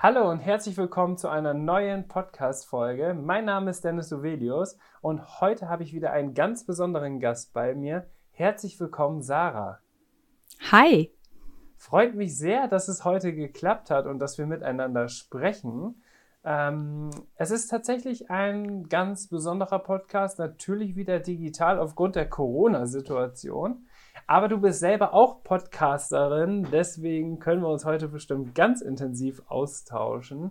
Hallo und herzlich willkommen zu einer neuen Podcast-Folge. Mein Name ist Dennis Uvelius und heute habe ich wieder einen ganz besonderen Gast bei mir. Herzlich willkommen, Sarah. Hi. Freut mich sehr, dass es heute geklappt hat und dass wir miteinander sprechen. Ähm, es ist tatsächlich ein ganz besonderer Podcast, natürlich wieder digital aufgrund der Corona-Situation. Aber du bist selber auch Podcasterin, deswegen können wir uns heute bestimmt ganz intensiv austauschen.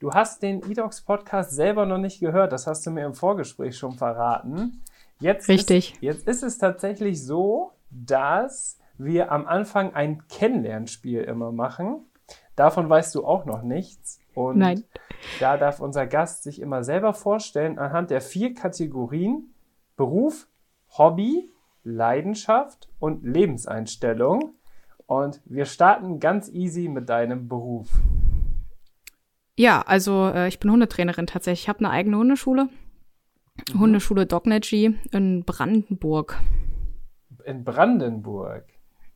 Du hast den eDocs Podcast selber noch nicht gehört, das hast du mir im Vorgespräch schon verraten. Jetzt Richtig. Ist, jetzt ist es tatsächlich so, dass wir am Anfang ein Kennenlernspiel immer machen. Davon weißt du auch noch nichts. Und Nein. da darf unser Gast sich immer selber vorstellen anhand der vier Kategorien Beruf, Hobby, Leidenschaft und Lebenseinstellung. Und wir starten ganz easy mit deinem Beruf. Ja, also äh, ich bin Hundetrainerin tatsächlich. Ich habe eine eigene Hundeschule. Mhm. Hundeschule Dognergy in Brandenburg. In Brandenburg.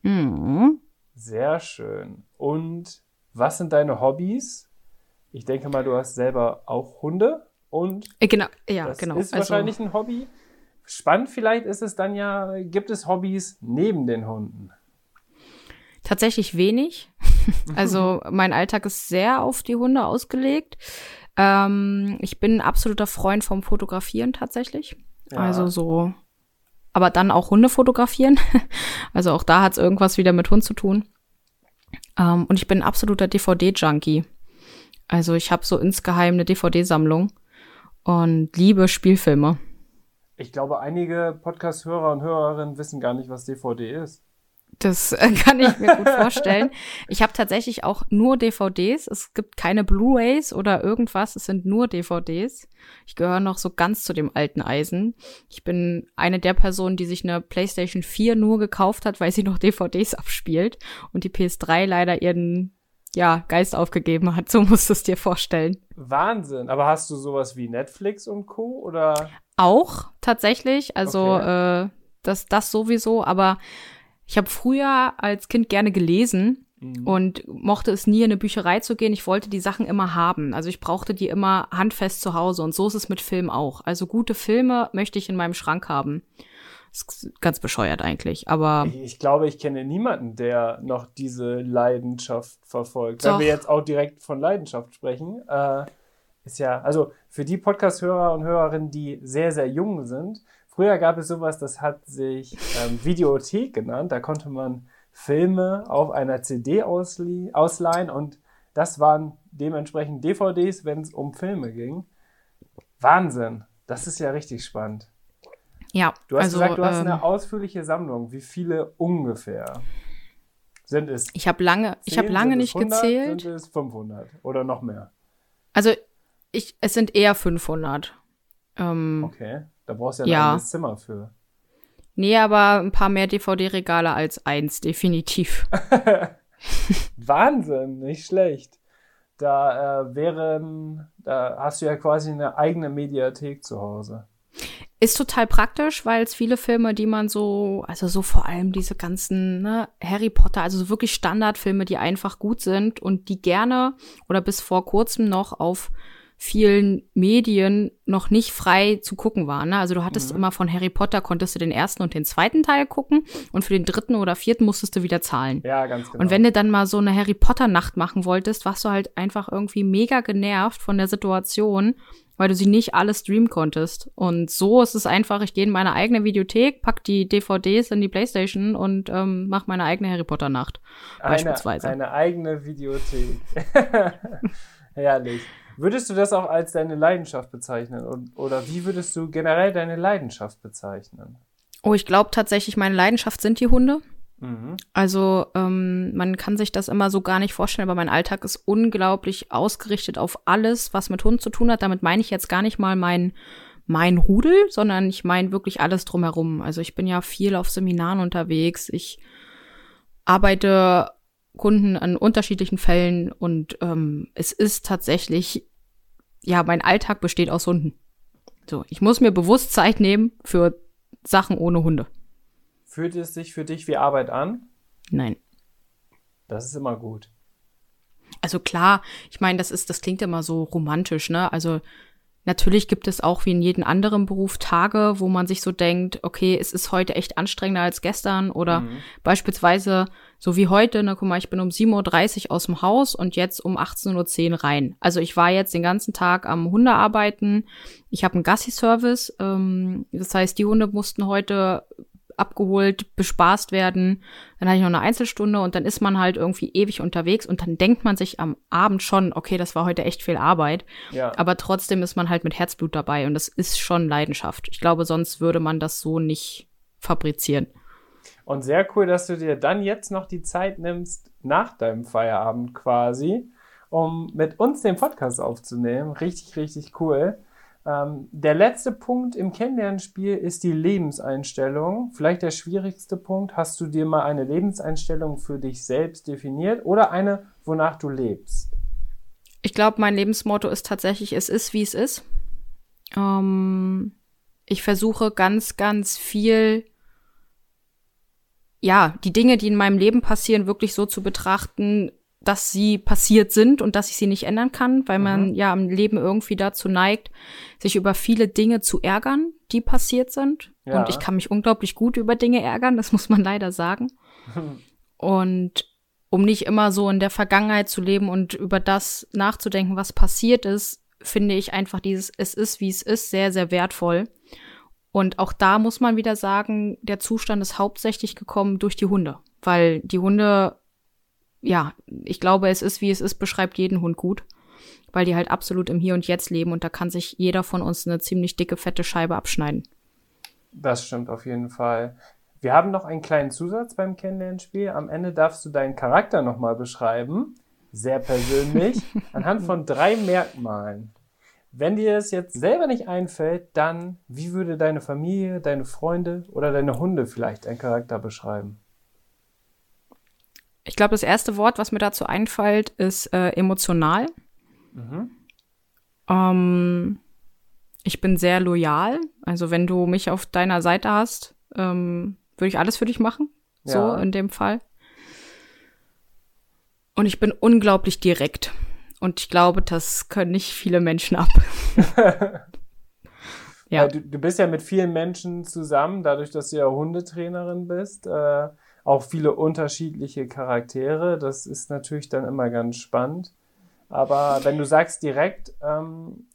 Mhm. Sehr schön. Und was sind deine Hobbys? Ich denke mal, du hast selber auch Hunde und äh, genau, ja, das genau. ist wahrscheinlich ein Hobby. Spannend vielleicht ist es dann ja, gibt es Hobbys neben den Hunden? Tatsächlich wenig. Also mein Alltag ist sehr auf die Hunde ausgelegt. Ähm, ich bin ein absoluter Freund vom Fotografieren tatsächlich. Ja. Also so, aber dann auch Hunde fotografieren. Also auch da hat es irgendwas wieder mit Hund zu tun. Ähm, und ich bin ein absoluter DVD-Junkie. Also ich habe so insgeheim eine DVD-Sammlung und liebe Spielfilme. Ich glaube, einige Podcast-Hörer und Hörerinnen wissen gar nicht, was DVD ist. Das äh, kann ich mir gut vorstellen. Ich habe tatsächlich auch nur DVDs. Es gibt keine Blu-rays oder irgendwas. Es sind nur DVDs. Ich gehöre noch so ganz zu dem alten Eisen. Ich bin eine der Personen, die sich eine PlayStation 4 nur gekauft hat, weil sie noch DVDs abspielt und die PS3 leider ihren ja, Geist aufgegeben hat. So musst du es dir vorstellen. Wahnsinn. Aber hast du sowas wie Netflix und Co. oder? Auch tatsächlich. Also Okay. äh, das, das sowieso. Aber ich habe früher als Kind gerne gelesen Mhm. und mochte es nie in eine Bücherei zu gehen. Ich wollte die Sachen immer haben. Also ich brauchte die immer handfest zu Hause. Und so ist es mit Film auch. Also gute Filme möchte ich in meinem Schrank haben. Das ist ganz bescheuert eigentlich. Aber Ich, ich glaube, ich kenne niemanden, der noch diese Leidenschaft verfolgt. Doch. Wenn wir jetzt auch direkt von Leidenschaft sprechen, äh, ist ja, also für die Podcast-Hörer und Hörerinnen, die sehr, sehr jung sind, früher gab es sowas, das hat sich ähm, Videothek genannt. Da konnte man Filme auf einer CD ausleihen und das waren dementsprechend DVDs, wenn es um Filme ging. Wahnsinn. Das ist ja richtig spannend. ja, Du hast also gesagt, du hast ähm, eine ausführliche Sammlung. Wie viele ungefähr sind es? ich habe lange, ich habe 10? lange nicht es 100? gezählt. Sind es 500 oder noch mehr? Also ich, es sind eher 500. Ähm, Okay, da brauchst du ja ein Ja. eigenes Zimmer für. Nee, aber ein paar mehr DVD-Regale als eins, definitiv. Wahnsinn, nicht schlecht. Da äh, wären, da hast du ja quasi eine eigene Mediathek zu Hause. Ist total praktisch, weil es viele Filme, die man so, also so vor allem diese ganzen ne, Harry Potter, also so wirklich Standardfilme, die einfach gut sind und die gerne oder bis vor kurzem noch auf vielen Medien noch nicht frei zu gucken waren. Ne? Also du hattest Mhm. immer von Harry Potter, konntest du den ersten und den zweiten Teil gucken und für den dritten oder vierten musstest du wieder zahlen. Ja, ganz genau. Und wenn du dann mal so eine Harry Potter Nacht machen wolltest, warst du halt einfach irgendwie mega genervt von der Situation, weil du sie nicht alle streamen konntest. Und so ist es einfach, ich gehe in meine eigene Videothek, pack die DVDs in die Playstation und ähm, mach meine eigene Harry Potter Nacht. beispielsweise. Eine, eine eigene Videothek. Herrlich. Würdest du das auch als deine Leidenschaft bezeichnen? Und, oder wie würdest du generell deine Leidenschaft bezeichnen? Oh, ich glaube tatsächlich, meine Leidenschaft sind die Hunde. Mhm. Also ähm, man kann sich das immer so gar nicht vorstellen, aber mein Alltag ist unglaublich ausgerichtet auf alles, was mit Hund zu tun hat. Damit meine ich jetzt gar nicht mal mein, mein Rudel, sondern ich meine wirklich alles drumherum. Also ich bin ja viel auf Seminaren unterwegs. Ich arbeite Kunden an unterschiedlichen Fällen und ähm, es ist tatsächlich, ja, mein Alltag besteht aus Hunden. So, ich muss mir bewusst Zeit nehmen für Sachen ohne Hunde. Fühlt es sich für dich wie Arbeit an? Nein. Das ist immer gut. Also klar, ich meine, das ist, das klingt immer so romantisch, ne? Also Natürlich gibt es auch wie in jedem anderen Beruf Tage, wo man sich so denkt, okay, es ist heute echt anstrengender als gestern oder mhm. beispielsweise so wie heute, ne, guck mal, ich bin um 7.30 Uhr aus dem Haus und jetzt um 18.10 Uhr rein. Also ich war jetzt den ganzen Tag am Hundearbeiten. Ich habe einen Gassi-Service. Ähm, das heißt, die Hunde mussten heute abgeholt, bespaßt werden. Dann hatte ich noch eine Einzelstunde und dann ist man halt irgendwie ewig unterwegs und dann denkt man sich am Abend schon, okay, das war heute echt viel Arbeit. Ja. Aber trotzdem ist man halt mit Herzblut dabei und das ist schon Leidenschaft. Ich glaube, sonst würde man das so nicht fabrizieren. Und sehr cool, dass du dir dann jetzt noch die Zeit nimmst, nach deinem Feierabend quasi, um mit uns den Podcast aufzunehmen. Richtig, richtig cool. Ähm, der letzte Punkt im Kennenlernspiel ist die Lebenseinstellung. Vielleicht der schwierigste Punkt. Hast du dir mal eine Lebenseinstellung für dich selbst definiert oder eine, wonach du lebst? Ich glaube, mein Lebensmotto ist tatsächlich, es ist, wie es ist. Ähm, ich versuche ganz, ganz viel, ja, die Dinge, die in meinem Leben passieren, wirklich so zu betrachten, dass sie passiert sind und dass ich sie nicht ändern kann, weil man mhm. ja im Leben irgendwie dazu neigt, sich über viele Dinge zu ärgern, die passiert sind. Ja. Und ich kann mich unglaublich gut über Dinge ärgern, das muss man leider sagen. und um nicht immer so in der Vergangenheit zu leben und über das nachzudenken, was passiert ist, finde ich einfach dieses Es ist, wie es ist, sehr, sehr wertvoll. Und auch da muss man wieder sagen, der Zustand ist hauptsächlich gekommen durch die Hunde, weil die Hunde ja, ich glaube, es ist, wie es ist, beschreibt jeden Hund gut, weil die halt absolut im Hier und Jetzt leben und da kann sich jeder von uns eine ziemlich dicke, fette Scheibe abschneiden. Das stimmt auf jeden Fall. Wir haben noch einen kleinen Zusatz beim Kennenlernspiel. Am Ende darfst du deinen Charakter nochmal beschreiben. Sehr persönlich. anhand von drei Merkmalen. Wenn dir es jetzt selber nicht einfällt, dann wie würde deine Familie, deine Freunde oder deine Hunde vielleicht deinen Charakter beschreiben? Ich glaube, das erste Wort, was mir dazu einfällt, ist äh, emotional. Mhm. Ähm, ich bin sehr loyal. Also wenn du mich auf deiner Seite hast, ähm, würde ich alles für dich machen. Ja. So in dem Fall. Und ich bin unglaublich direkt. Und ich glaube, das können nicht viele Menschen ab. ja. Du, du, bist ja mit vielen Menschen zusammen, dadurch, dass du ja Hundetrainerin bist. Äh, auch viele unterschiedliche Charaktere. Das ist natürlich dann immer ganz spannend. Aber wenn du sagst direkt, ähm,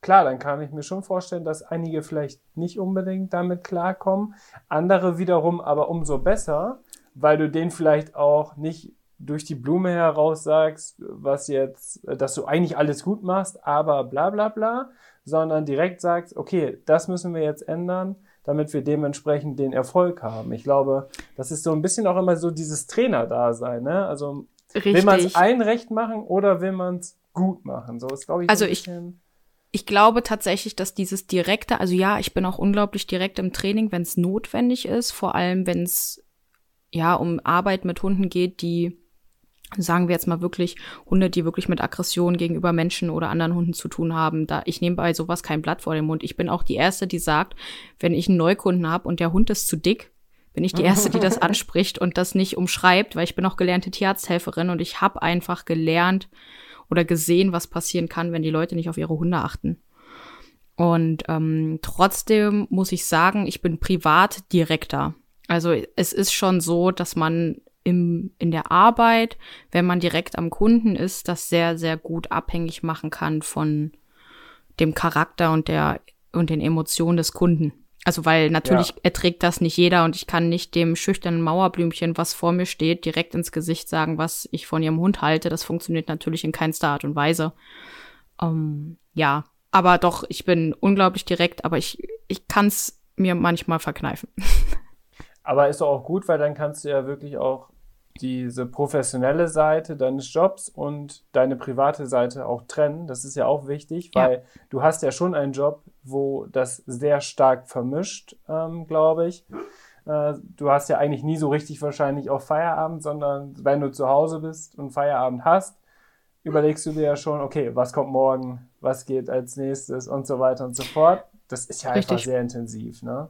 klar, dann kann ich mir schon vorstellen, dass einige vielleicht nicht unbedingt damit klarkommen, andere wiederum aber umso besser, weil du denen vielleicht auch nicht durch die Blume heraus sagst, was jetzt, dass du eigentlich alles gut machst, aber bla bla bla, sondern direkt sagst, okay, das müssen wir jetzt ändern damit wir dementsprechend den Erfolg haben. Ich glaube, das ist so ein bisschen auch immer so dieses Trainer-Dasein. Ne? Also Richtig. will man es allen recht machen oder will man es gut machen? So ist, glaube ich, also ich, ich glaube tatsächlich, dass dieses direkte, also ja, ich bin auch unglaublich direkt im Training, wenn es notwendig ist, vor allem wenn es ja um Arbeit mit Hunden geht, die sagen wir jetzt mal wirklich Hunde, die wirklich mit Aggression gegenüber Menschen oder anderen Hunden zu tun haben. Da ich nehme bei sowas kein Blatt vor den Mund. Ich bin auch die erste, die sagt, wenn ich einen Neukunden habe und der Hund ist zu dick, bin ich die erste, die das anspricht und das nicht umschreibt, weil ich bin auch gelernte Tierarzthelferin und ich habe einfach gelernt oder gesehen, was passieren kann, wenn die Leute nicht auf ihre Hunde achten. Und ähm, trotzdem muss ich sagen, ich bin privat direkter. Also es ist schon so, dass man im, in der Arbeit, wenn man direkt am Kunden ist, das sehr, sehr gut abhängig machen kann von dem Charakter und der und den Emotionen des Kunden. Also weil natürlich ja. erträgt das nicht jeder und ich kann nicht dem schüchternen Mauerblümchen, was vor mir steht, direkt ins Gesicht sagen, was ich von ihrem Hund halte. Das funktioniert natürlich in keinster Art und Weise. Ähm, ja, aber doch, ich bin unglaublich direkt, aber ich, ich kann es mir manchmal verkneifen. Aber ist doch auch gut, weil dann kannst du ja wirklich auch diese professionelle Seite deines Jobs und deine private Seite auch trennen. Das ist ja auch wichtig, weil ja. du hast ja schon einen Job, wo das sehr stark vermischt, ähm, glaube ich. Äh, du hast ja eigentlich nie so richtig wahrscheinlich auch Feierabend, sondern wenn du zu Hause bist und Feierabend hast, überlegst du dir ja schon, okay, was kommt morgen, was geht als nächstes und so weiter und so fort. Das ist ja richtig. einfach sehr intensiv, ne?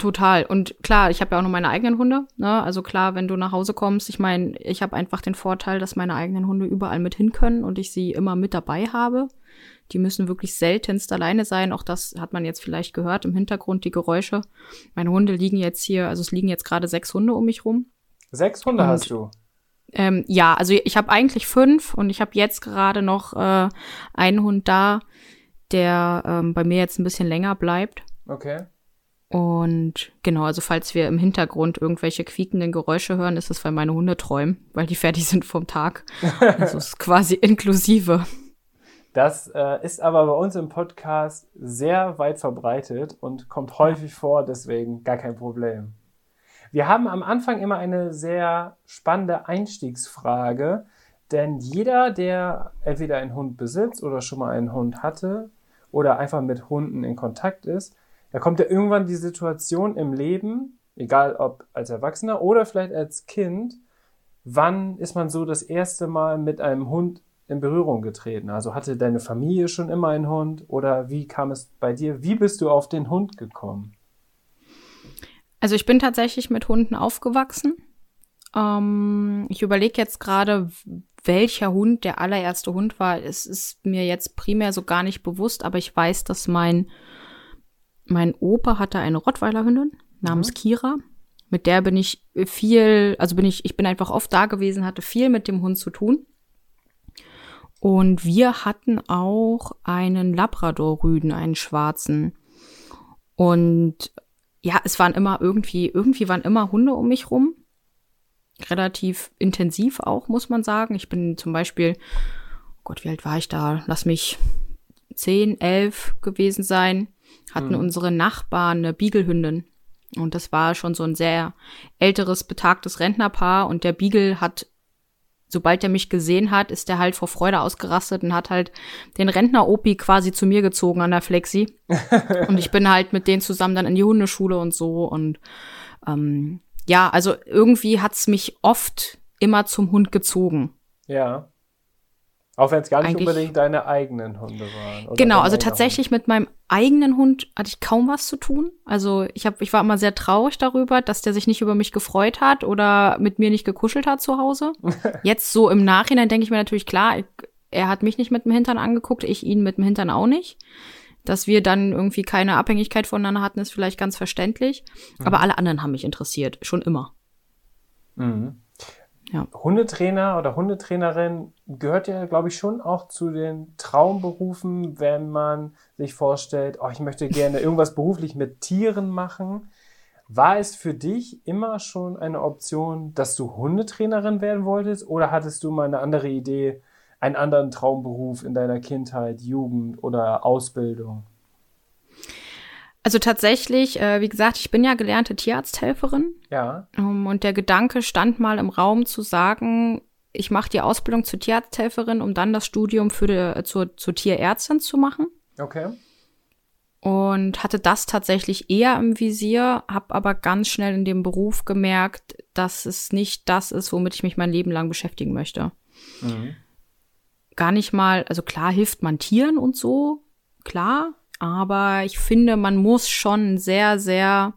Total. Und klar, ich habe ja auch noch meine eigenen Hunde. Ne? Also klar, wenn du nach Hause kommst, ich meine, ich habe einfach den Vorteil, dass meine eigenen Hunde überall mit hin können und ich sie immer mit dabei habe. Die müssen wirklich seltenst alleine sein. Auch das hat man jetzt vielleicht gehört im Hintergrund, die Geräusche. Meine Hunde liegen jetzt hier, also es liegen jetzt gerade sechs Hunde um mich rum. Sechs Hunde und, hast du? Ähm, ja, also ich habe eigentlich fünf und ich habe jetzt gerade noch äh, einen Hund da, der ähm, bei mir jetzt ein bisschen länger bleibt. Okay. Und genau, also falls wir im Hintergrund irgendwelche quiekenden Geräusche hören, ist es, weil meine Hunde träumen, weil die fertig sind vom Tag. Also es ist quasi inklusive. Das äh, ist aber bei uns im Podcast sehr weit verbreitet und kommt häufig vor, deswegen gar kein Problem. Wir haben am Anfang immer eine sehr spannende Einstiegsfrage, denn jeder, der entweder einen Hund besitzt oder schon mal einen Hund hatte oder einfach mit Hunden in Kontakt ist, da kommt ja irgendwann die Situation im Leben, egal ob als Erwachsener oder vielleicht als Kind, wann ist man so das erste Mal mit einem Hund in Berührung getreten? Also hatte deine Familie schon immer einen Hund oder wie kam es bei dir? Wie bist du auf den Hund gekommen? Also ich bin tatsächlich mit Hunden aufgewachsen. Ähm, ich überlege jetzt gerade, welcher Hund der allererste Hund war. Es ist mir jetzt primär so gar nicht bewusst, aber ich weiß, dass mein mein Opa hatte eine Rottweiler-Hündin namens mhm. Kira. Mit der bin ich viel, also bin ich, ich bin einfach oft da gewesen, hatte viel mit dem Hund zu tun. Und wir hatten auch einen Labrador-Rüden, einen schwarzen. Und ja, es waren immer irgendwie, irgendwie waren immer Hunde um mich rum. Relativ intensiv auch, muss man sagen. Ich bin zum Beispiel, oh Gott, wie alt war ich da? Lass mich zehn, elf gewesen sein hatten mhm. unsere Nachbarn eine Beaglehündin. Und das war schon so ein sehr älteres, betagtes Rentnerpaar. Und der Beagle hat, sobald er mich gesehen hat, ist er halt vor Freude ausgerastet und hat halt den Rentner-Opi quasi zu mir gezogen an der Flexi. und ich bin halt mit denen zusammen dann in die Hundeschule und so. Und ähm, ja, also irgendwie hat's mich oft immer zum Hund gezogen. Ja. Auch wenn es gar nicht unbedingt deine eigenen Hunde waren. genau, also tatsächlich Hund. mit meinem eigenen Hund hatte ich kaum was zu tun. Also ich hab, ich war immer sehr traurig darüber, dass der sich nicht über mich gefreut hat oder mit mir nicht gekuschelt hat zu Hause. Jetzt so im Nachhinein denke ich mir natürlich klar, er hat mich nicht mit dem Hintern angeguckt, ich ihn mit dem Hintern auch nicht. Dass wir dann irgendwie keine Abhängigkeit voneinander hatten, ist vielleicht ganz verständlich. Mhm. Aber alle anderen haben mich interessiert, schon immer. Mhm. Ja. Hundetrainer oder Hundetrainerin gehört ja, glaube ich, schon auch zu den Traumberufen, wenn man sich vorstellt, oh, ich möchte gerne irgendwas beruflich mit Tieren machen. War es für dich immer schon eine Option, dass du Hundetrainerin werden wolltest oder hattest du mal eine andere Idee, einen anderen Traumberuf in deiner Kindheit, Jugend oder Ausbildung? Also tatsächlich, äh, wie gesagt, ich bin ja gelernte Tierarzthelferin. Ja. Um, und der Gedanke stand mal im Raum zu sagen, ich mache die Ausbildung zur Tierarzthelferin, um dann das Studium für die, äh, zur, zur Tierärztin zu machen. Okay. Und hatte das tatsächlich eher im Visier, habe aber ganz schnell in dem Beruf gemerkt, dass es nicht das ist, womit ich mich mein Leben lang beschäftigen möchte. Mhm. Gar nicht mal, also klar hilft man Tieren und so, klar, aber ich finde, man muss schon ein sehr, sehr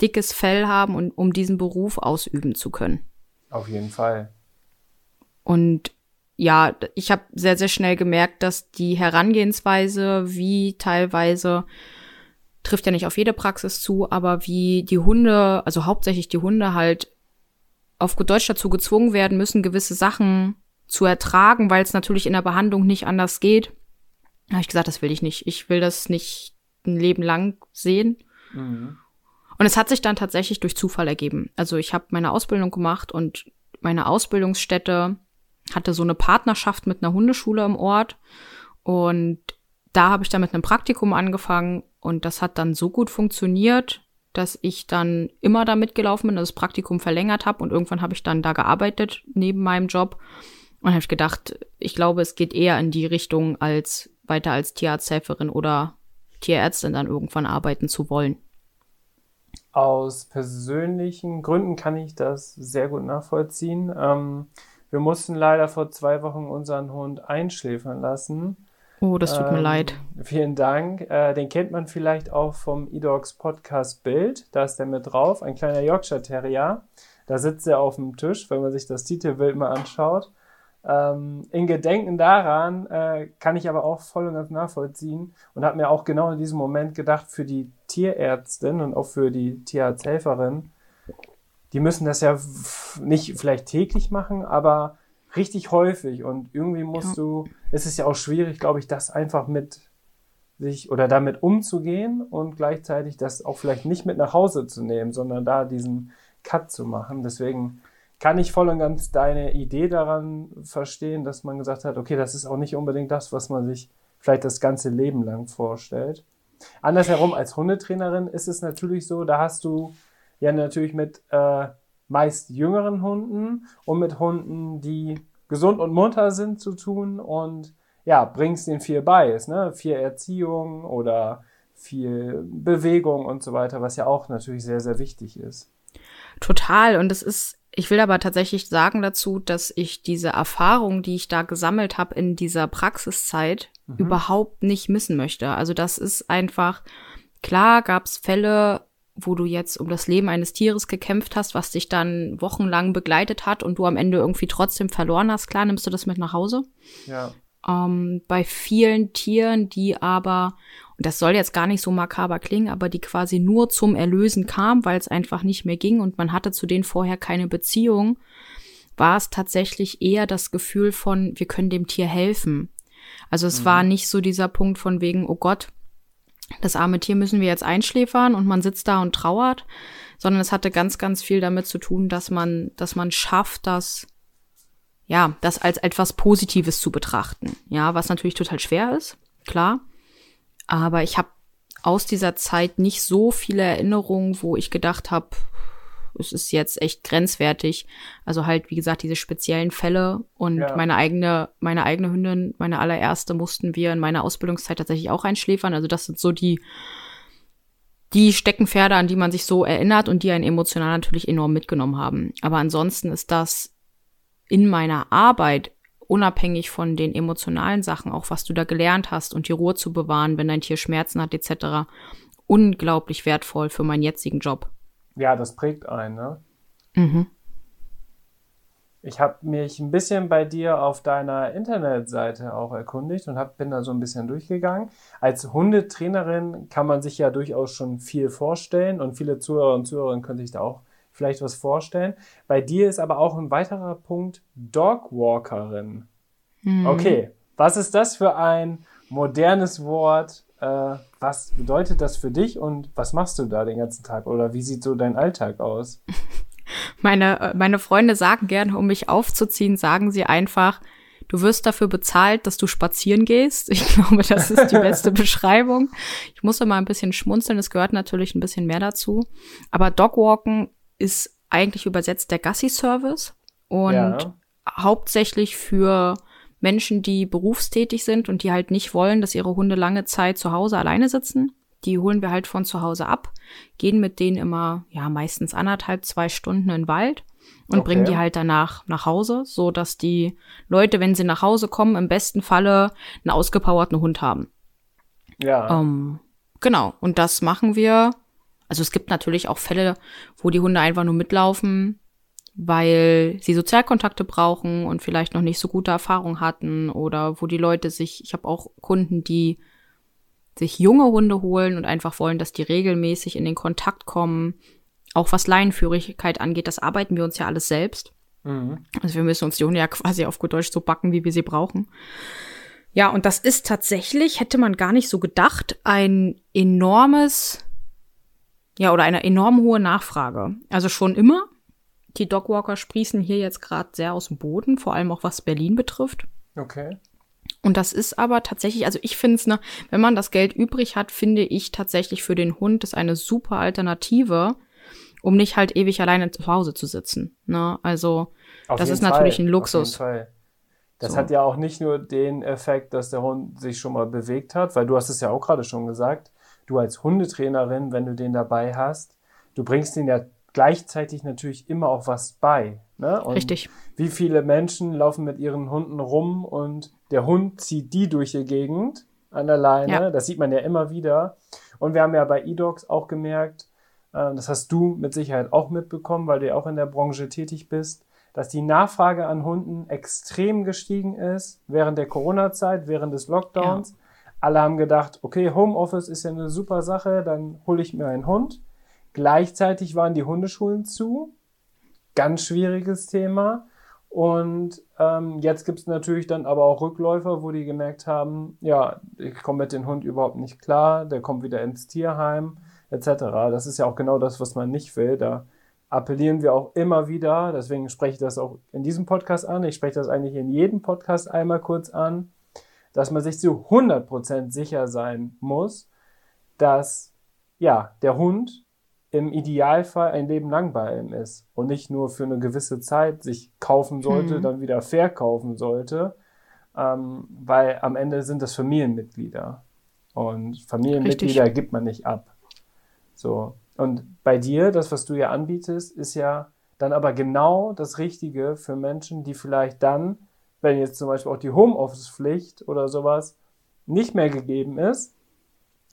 dickes Fell haben, um, um diesen Beruf ausüben zu können. Auf jeden Fall. Und ja, ich habe sehr, sehr schnell gemerkt, dass die Herangehensweise, wie teilweise, trifft ja nicht auf jede Praxis zu, aber wie die Hunde, also hauptsächlich die Hunde halt auf gut Deutsch dazu gezwungen werden müssen, gewisse Sachen zu ertragen, weil es natürlich in der Behandlung nicht anders geht habe ich gesagt, das will ich nicht. Ich will das nicht ein Leben lang sehen. Mhm. Und es hat sich dann tatsächlich durch Zufall ergeben. Also ich habe meine Ausbildung gemacht und meine Ausbildungsstätte hatte so eine Partnerschaft mit einer Hundeschule im Ort. Und da habe ich dann mit einem Praktikum angefangen und das hat dann so gut funktioniert, dass ich dann immer da mitgelaufen bin, das Praktikum verlängert habe und irgendwann habe ich dann da gearbeitet neben meinem Job und habe gedacht, ich glaube, es geht eher in die Richtung, als weiter als Tierarzthelferin oder Tierärztin dann irgendwann arbeiten zu wollen. Aus persönlichen Gründen kann ich das sehr gut nachvollziehen. Ähm, wir mussten leider vor zwei Wochen unseren Hund einschläfern lassen. Oh, das tut ähm, mir leid. Vielen Dank. Äh, den kennt man vielleicht auch vom eDogs Podcast Bild. Da ist der mit drauf, ein kleiner Yorkshire Terrier. Da sitzt er auf dem Tisch, wenn man sich das Titelbild mal anschaut. Ähm, in Gedenken daran äh, kann ich aber auch voll und ganz nachvollziehen und habe mir auch genau in diesem Moment gedacht, für die Tierärztin und auch für die Tierarzthelferin, die müssen das ja nicht vielleicht täglich machen, aber richtig häufig und irgendwie musst ja. du, es ist ja auch schwierig, glaube ich, das einfach mit sich oder damit umzugehen und gleichzeitig das auch vielleicht nicht mit nach Hause zu nehmen, sondern da diesen Cut zu machen. Deswegen kann ich voll und ganz deine Idee daran verstehen, dass man gesagt hat, okay, das ist auch nicht unbedingt das, was man sich vielleicht das ganze Leben lang vorstellt. Andersherum, als Hundetrainerin ist es natürlich so, da hast du ja natürlich mit äh, meist jüngeren Hunden und mit Hunden, die gesund und munter sind, zu tun und ja, bringst ihnen viel bei. Ist, ne? Viel Erziehung oder viel Bewegung und so weiter, was ja auch natürlich sehr, sehr wichtig ist. Total. Und es ist, ich will aber tatsächlich sagen dazu, dass ich diese Erfahrung, die ich da gesammelt habe in dieser Praxiszeit, mhm. überhaupt nicht missen möchte. Also das ist einfach, klar gab es Fälle, wo du jetzt um das Leben eines Tieres gekämpft hast, was dich dann wochenlang begleitet hat und du am Ende irgendwie trotzdem verloren hast, klar, nimmst du das mit nach Hause. Ja. Ähm, bei vielen Tieren, die aber, und das soll jetzt gar nicht so makaber klingen, aber die quasi nur zum Erlösen kam, weil es einfach nicht mehr ging und man hatte zu denen vorher keine Beziehung, war es tatsächlich eher das Gefühl von, wir können dem Tier helfen. Also es mhm. war nicht so dieser Punkt von wegen, oh Gott, das arme Tier müssen wir jetzt einschläfern und man sitzt da und trauert, sondern es hatte ganz, ganz viel damit zu tun, dass man, dass man schafft, das, ja, das als etwas Positives zu betrachten. Ja, was natürlich total schwer ist, klar. Aber ich habe aus dieser Zeit nicht so viele Erinnerungen, wo ich gedacht habe, es ist jetzt echt grenzwertig. Also halt, wie gesagt, diese speziellen Fälle und ja. meine eigene, meine eigene Hündin, meine allererste mussten wir in meiner Ausbildungszeit tatsächlich auch einschläfern. Also das sind so die, die Steckenpferde, an die man sich so erinnert und die einen emotional natürlich enorm mitgenommen haben. Aber ansonsten ist das in meiner Arbeit unabhängig von den emotionalen Sachen, auch was du da gelernt hast und die Ruhe zu bewahren, wenn dein Tier Schmerzen hat etc., unglaublich wertvoll für meinen jetzigen Job. Ja, das prägt einen, ne? Mhm. Ich habe mich ein bisschen bei dir auf deiner Internetseite auch erkundigt und hab, bin da so ein bisschen durchgegangen. Als Hundetrainerin kann man sich ja durchaus schon viel vorstellen und viele Zuhörer und Zuhörerinnen können sich da auch vielleicht was vorstellen. Bei dir ist aber auch ein weiterer Punkt Dogwalkerin. Mhm. Okay, was ist das für ein modernes Wort? Äh, was bedeutet das für dich und was machst du da den ganzen Tag oder wie sieht so dein Alltag aus? Meine, äh, meine Freunde sagen gerne, um mich aufzuziehen, sagen sie einfach, du wirst dafür bezahlt, dass du spazieren gehst. Ich glaube, das ist die beste Beschreibung. Ich muss immer ein bisschen schmunzeln, es gehört natürlich ein bisschen mehr dazu. Aber Dogwalken ist eigentlich übersetzt der Gassi-Service und ja. hauptsächlich für Menschen, die berufstätig sind und die halt nicht wollen, dass ihre Hunde lange Zeit zu Hause alleine sitzen. Die holen wir halt von zu Hause ab, gehen mit denen immer, ja, meistens anderthalb, zwei Stunden in den Wald und okay. bringen die halt danach nach Hause, so dass die Leute, wenn sie nach Hause kommen, im besten Falle einen ausgepowerten Hund haben. Ja. Ähm, genau. Und das machen wir. Also es gibt natürlich auch Fälle, wo die Hunde einfach nur mitlaufen, weil sie Sozialkontakte brauchen und vielleicht noch nicht so gute Erfahrungen hatten oder wo die Leute sich, ich habe auch Kunden, die sich junge Hunde holen und einfach wollen, dass die regelmäßig in den Kontakt kommen. Auch was Leinenführigkeit angeht, das arbeiten wir uns ja alles selbst. Mhm. Also wir müssen uns die Hunde ja quasi auf gut Deutsch so backen, wie wir sie brauchen. Ja, und das ist tatsächlich, hätte man gar nicht so gedacht, ein enormes, ja, oder eine enorm hohe Nachfrage. Also schon immer, die Dogwalker sprießen hier jetzt gerade sehr aus dem Boden, vor allem auch was Berlin betrifft. Okay. Und das ist aber tatsächlich, also ich finde es, ne, wenn man das Geld übrig hat, finde ich tatsächlich für den Hund das eine super Alternative, um nicht halt ewig alleine zu Hause zu sitzen. Ne? Also Auf das ist natürlich Fall, ein Luxus. Auf jeden Fall. Das So. hat ja auch nicht nur den Effekt, dass der Hund sich schon mal bewegt hat, weil du hast es ja auch gerade schon gesagt, du als Hundetrainerin, wenn du den dabei hast, du bringst den ja gleichzeitig natürlich immer auch was bei. Ne? Richtig. Wie viele Menschen laufen mit ihren Hunden rum und der Hund zieht die durch die Gegend an der Leine. Ja. Das sieht man ja immer wieder. Und wir haben ja bei eDogs auch gemerkt, äh, das hast du mit Sicherheit auch mitbekommen, weil du ja auch in der Branche tätig bist, dass die Nachfrage an Hunden extrem gestiegen ist während der Corona-Zeit, während des Lockdowns. Alle haben gedacht, okay, Homeoffice ist ja eine super Sache, dann hole ich mir einen Hund. Gleichzeitig waren die Hundeschulen zu. Ganz schwieriges Thema. Und ähm, jetzt gibt es natürlich dann aber auch Rückläufer, wo die gemerkt haben, ja, ich komme mit dem Hund überhaupt nicht klar, der kommt wieder ins Tierheim, etc. Das ist ja auch genau das, was man nicht will. Da appellieren wir auch immer wieder, deswegen spreche ich das auch in diesem Podcast an, ich spreche das eigentlich in jedem Podcast einmal kurz an, dass man sich zu 100% sicher sein muss, dass ja, der Hund im Idealfall ein Leben lang bei ihm ist und nicht nur für eine gewisse Zeit sich kaufen sollte, Mhm. dann wieder verkaufen sollte, ähm, weil am Ende sind das Familienmitglieder und Familienmitglieder gibt man nicht ab. So. Und bei dir, das, was du ja anbietest, ist ja dann aber genau das Richtige für Menschen, die vielleicht dann, wenn jetzt zum Beispiel auch die Homeoffice-Pflicht oder sowas nicht mehr gegeben ist,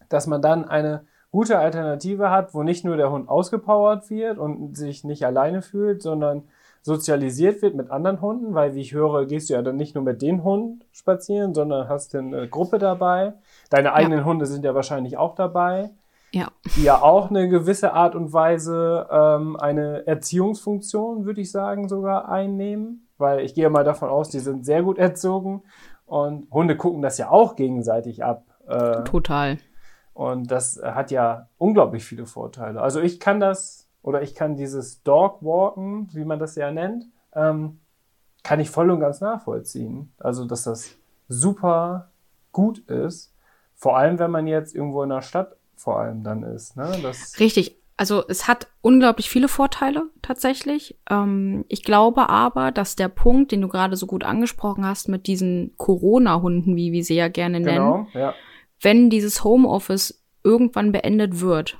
dass man dann eine gute Alternative hat, wo nicht nur der Hund ausgepowert wird und sich nicht alleine fühlt, sondern sozialisiert wird mit anderen Hunden, weil wie ich höre, gehst du ja dann nicht nur mit den Hunden spazieren, sondern hast eine Gruppe dabei. Deine eigenen Hunde sind ja wahrscheinlich auch dabei, Ja. die ja auch eine gewisse Art und Weise ähm, eine Erziehungsfunktion, würde ich sagen, sogar einnehmen, weil ich gehe mal davon aus, die sind sehr gut erzogen und Hunde gucken das ja auch gegenseitig ab. Äh, Total. Und das hat ja unglaublich viele Vorteile. Also ich kann das, oder ich kann dieses Dog Walken, wie man das ja nennt, ähm, kann ich voll und ganz nachvollziehen. Also dass das super gut ist. Vor allem, wenn man jetzt irgendwo in der Stadt vor allem dann ist. Ne? Das, Richtig. Also es hat unglaublich viele Vorteile tatsächlich. Ähm, ich glaube aber, dass der Punkt, den du gerade so gut angesprochen hast mit diesen Corona-Hunden, wie wir sie ja gerne nennen, genau, ja. Wenn dieses Homeoffice irgendwann beendet wird,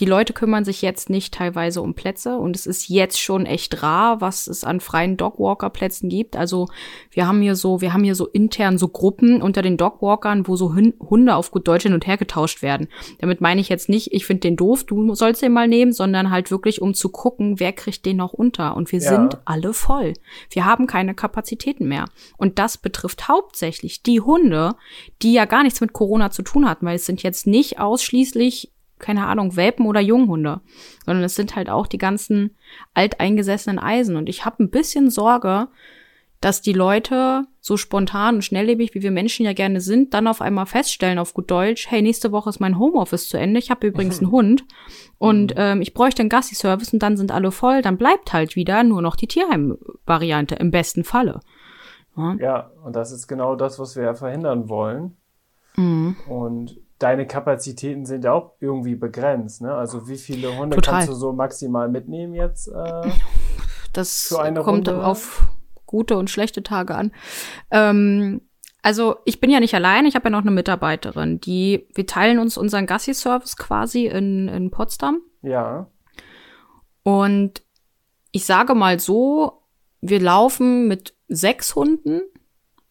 die Leute kümmern sich jetzt nicht teilweise um Plätze und es ist jetzt schon echt rar, was es an freien Dogwalker-Plätzen gibt. Also wir haben hier so, wir haben hier so intern so Gruppen unter den Dogwalkern, wo so Hun- Hunde auf gut Deutsch hin und her getauscht werden. Damit meine ich jetzt nicht, ich finde den doof, du sollst den mal nehmen, sondern halt wirklich, um zu gucken, wer kriegt den noch unter. Und wir Ja. sind alle voll. Wir haben keine Kapazitäten mehr. Und das betrifft hauptsächlich die Hunde, die ja gar nichts mit Corona zu tun hatten, weil es sind jetzt nicht ausschließlich, keine Ahnung, Welpen oder Junghunde, sondern es sind halt auch die ganzen alteingesessenen Eisen. Und ich habe ein bisschen Sorge, dass die Leute so spontan und schnelllebig, wie wir Menschen ja gerne sind, dann auf einmal feststellen auf gut Deutsch, hey, nächste Woche ist mein Homeoffice zu Ende, ich habe übrigens einen Hund und ähm, ich bräuchte einen Gassi-Service und dann sind alle voll, dann bleibt halt wieder nur noch die Tierheim-Variante im besten Falle. Ja. ja, und das ist genau das, was wir ja verhindern wollen. Mhm. Und deine Kapazitäten sind ja auch irgendwie begrenzt. Ne? Also wie viele Hunde Total. kannst du so maximal mitnehmen jetzt? Äh, Das kommt Runde? auf gute und schlechte Tage an. Ähm, also ich bin ja nicht allein, ich habe ja noch eine Mitarbeiterin, die, wir teilen uns unseren Gassi-Service quasi in, in Potsdam. ja, Und ich sage mal so, wir laufen mit sechs Hunden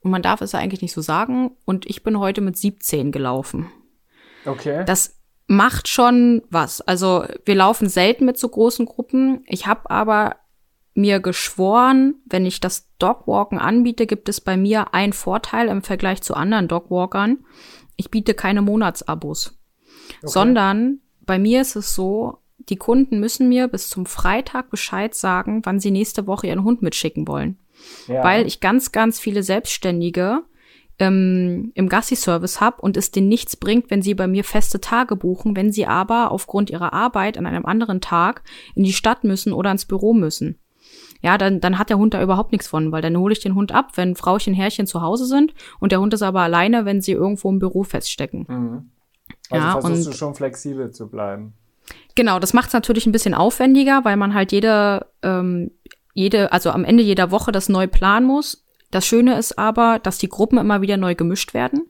und man darf es ja eigentlich nicht so sagen. Und ich bin heute mit 17 gelaufen. Okay. Das macht schon was. Also wir laufen selten mit so großen Gruppen. Ich habe aber mir geschworen, wenn ich das Dogwalken anbiete, gibt es bei mir einen Vorteil im Vergleich zu anderen Dogwalkern. Ich biete keine Monatsabos, sondern bei mir ist es so, die Kunden müssen mir bis zum Freitag Bescheid sagen, wann sie nächste Woche ihren Hund mitschicken wollen ja. weil ich ganz, ganz viele Selbstständige ähm, im Gassi-Service habe und es denen nichts bringt, wenn sie bei mir feste Tage buchen, wenn sie aber aufgrund ihrer Arbeit an einem anderen Tag in die Stadt müssen oder ins Büro müssen. Ja, dann, dann hat der Hund da überhaupt nichts von, weil dann hole ich den Hund ab, wenn Frauchen, Herrchen zu Hause sind und der Hund ist aber alleine, wenn sie irgendwo im Büro feststecken. Mhm. Also Ja, versuchst und- du schon flexibel zu bleiben. Genau, das macht es natürlich ein bisschen aufwendiger, weil man halt jede, ähm, jede, also am Ende jeder Woche das neu planen muss. Das Schöne ist aber, dass die Gruppen immer wieder neu gemischt werden.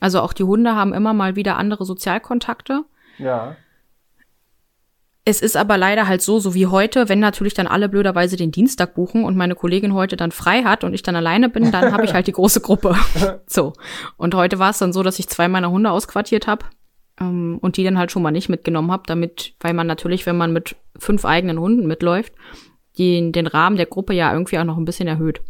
Also auch die Hunde haben immer mal wieder andere Sozialkontakte. Ja. Es ist aber leider halt so, so wie heute, wenn natürlich dann alle blöderweise den Dienstag buchen und meine Kollegin heute dann frei hat und ich dann alleine bin, dann habe ich halt die große Gruppe. so. Und heute war es dann so, dass ich zwei meiner Hunde ausquartiert habe ähm, und die dann halt schon mal nicht mitgenommen habe, damit, weil man natürlich, wenn man mit fünf eigenen Hunden mitläuft, den, den Rahmen der Gruppe ja irgendwie auch noch ein bisschen erhöht.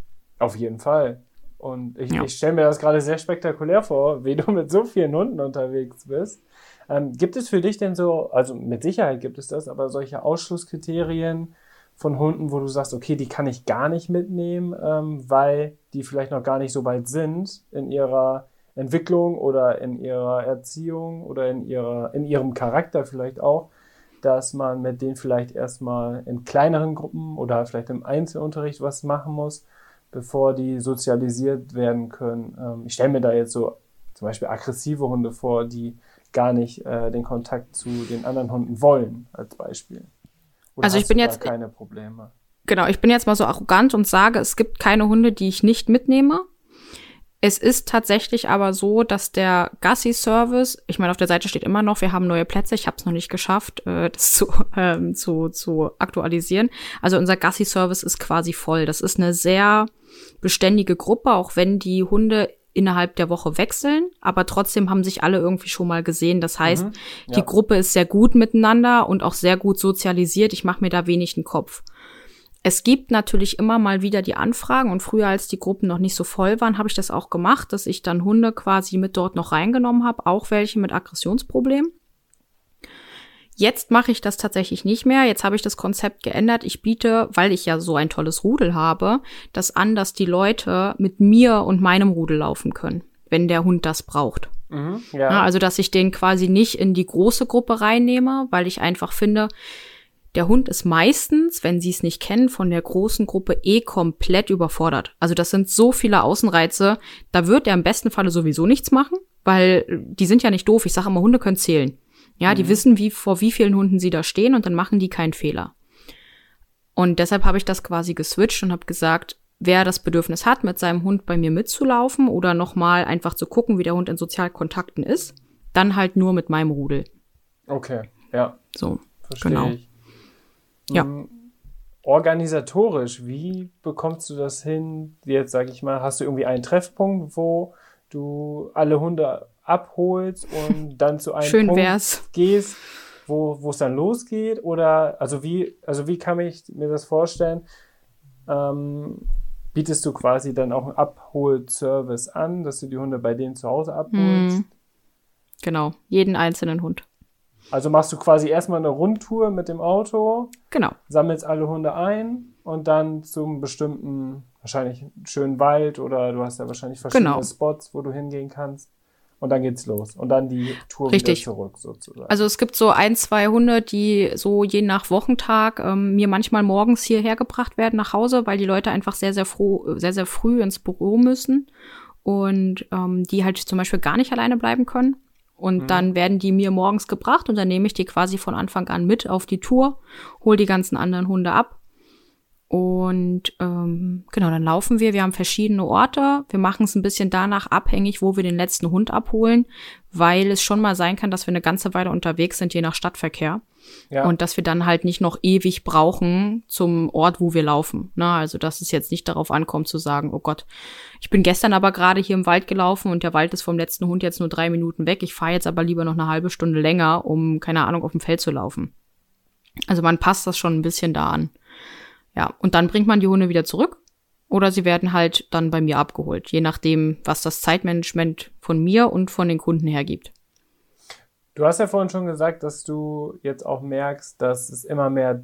Auf jeden Fall. Und ich, Ja. ich stelle mir das gerade sehr spektakulär vor, wie du mit so vielen Hunden unterwegs bist. Ähm, gibt es für dich denn so, also mit Sicherheit gibt es das, aber solche Ausschlusskriterien von Hunden, wo du sagst, okay, die kann ich gar nicht mitnehmen, ähm, weil die vielleicht noch gar nicht so weit sind in ihrer Entwicklung oder in ihrer Erziehung oder in ihrer, in ihrem Charakter vielleicht auch, dass man mit denen vielleicht erstmal in kleineren Gruppen oder vielleicht im Einzelunterricht was machen muss, bevor die sozialisiert werden können. Ähm, ich stelle mir da jetzt so zum Beispiel aggressive Hunde vor, die gar nicht äh, den Kontakt zu den anderen Hunden wollen, als Beispiel. Oder Also ich bin jetzt- keine Probleme. Genau, ich bin jetzt mal so arrogant und sage, es gibt keine Hunde, die ich nicht mitnehme. Es ist tatsächlich aber so, dass der Gassi-Service, ich meine, auf der Seite steht immer noch, wir haben neue Plätze. Ich habe es noch nicht geschafft, äh, das zu, ähm, zu, zu aktualisieren. Also unser Gassi-Service ist quasi voll. Das ist eine sehr beständige Gruppe, auch wenn die Hunde innerhalb der Woche wechseln, aber trotzdem haben sich alle irgendwie schon mal gesehen. Das heißt, Mhm, ja. die Gruppe ist sehr gut miteinander und auch sehr gut sozialisiert. Ich mache mir da wenig einen Kopf. Es gibt natürlich immer mal wieder die Anfragen und früher, als die Gruppen noch nicht so voll waren, habe ich das auch gemacht, dass ich dann Hunde quasi mit dort noch reingenommen habe, auch welche mit Aggressionsproblemen. Jetzt mache ich das tatsächlich nicht mehr. Jetzt habe ich das Konzept geändert. Ich biete, weil ich ja so ein tolles Rudel habe, das an, dass die Leute mit mir und meinem Rudel laufen können, wenn der Hund das braucht. Mhm, Ja, ja. also, dass ich den quasi nicht in die große Gruppe reinnehme, weil ich einfach finde, der Hund ist meistens, wenn sie es nicht kennen, von der großen Gruppe eh komplett überfordert. Also das sind so viele Außenreize, da wird er im besten Falle sowieso nichts machen, weil die sind ja nicht doof. Ich sage immer, Hunde können zählen. Ja, die wissen, wie vor wie vielen Hunden sie da stehen und dann machen die keinen Fehler. Und deshalb habe ich das quasi geswitcht und habe gesagt, wer das Bedürfnis hat, mit seinem Hund bei mir mitzulaufen oder nochmal einfach zu gucken, wie der Hund in Sozialkontakten ist, dann halt nur mit meinem Rudel. Okay, ja, So. verstehe Genau. ich. Ja. Mm, Organisatorisch, wie bekommst du das hin? Jetzt sage ich mal, hast du irgendwie einen Treffpunkt, wo du alle Hunde abholst und dann zu einem Schön Punkt wär's. gehst, wo es dann losgeht? Oder also wie, also wie kann ich mir das vorstellen? Ähm, bietest du quasi dann auch einen Abholservice an, dass du die Hunde bei denen zu Hause abholst? Hm. Genau. Jeden einzelnen Hund. Also machst du quasi erstmal eine Rundtour mit dem Auto, Genau. sammelst alle Hunde ein und dann zum bestimmten, wahrscheinlich schönen Wald oder du hast ja wahrscheinlich verschiedene Genau. Spots, wo du hingehen kannst. Und dann geht's los. Und dann die Tour Richtig. wieder zurück, sozusagen. Also es gibt so ein, zwei Hunde, die so je nach Wochentag ähm, mir manchmal morgens hierher gebracht werden nach Hause, weil die Leute einfach sehr, sehr froh, sehr, sehr früh ins Büro müssen und ähm, die halt zum Beispiel gar nicht alleine bleiben können. Und dann werden die mir morgens gebracht und dann nehme ich die quasi von Anfang an mit auf die Tour, hol die ganzen anderen Hunde ab. Und ähm, genau, dann laufen wir. Wir haben verschiedene Orte. Wir machen es ein bisschen danach abhängig, wo wir den letzten Hund abholen, weil es schon mal sein kann, dass wir eine ganze Weile unterwegs sind, je nach Stadtverkehr. ja. Und dass wir dann halt nicht noch ewig brauchen zum Ort, wo wir laufen. Na, also dass es jetzt nicht darauf ankommt zu sagen, oh Gott, ich bin gestern aber gerade hier im Wald gelaufen und der Wald ist vom letzten Hund jetzt nur drei Minuten weg. Ich fahre jetzt aber lieber noch eine halbe Stunde länger, um, keine Ahnung, auf dem Feld zu laufen. Also man passt das schon ein bisschen da an. Ja, und dann bringt man die Hunde wieder zurück oder sie werden halt dann bei mir abgeholt, je nachdem, was das Zeitmanagement von mir und von den Kunden hergibt. Du hast ja vorhin schon gesagt, dass du jetzt auch merkst, dass es immer mehr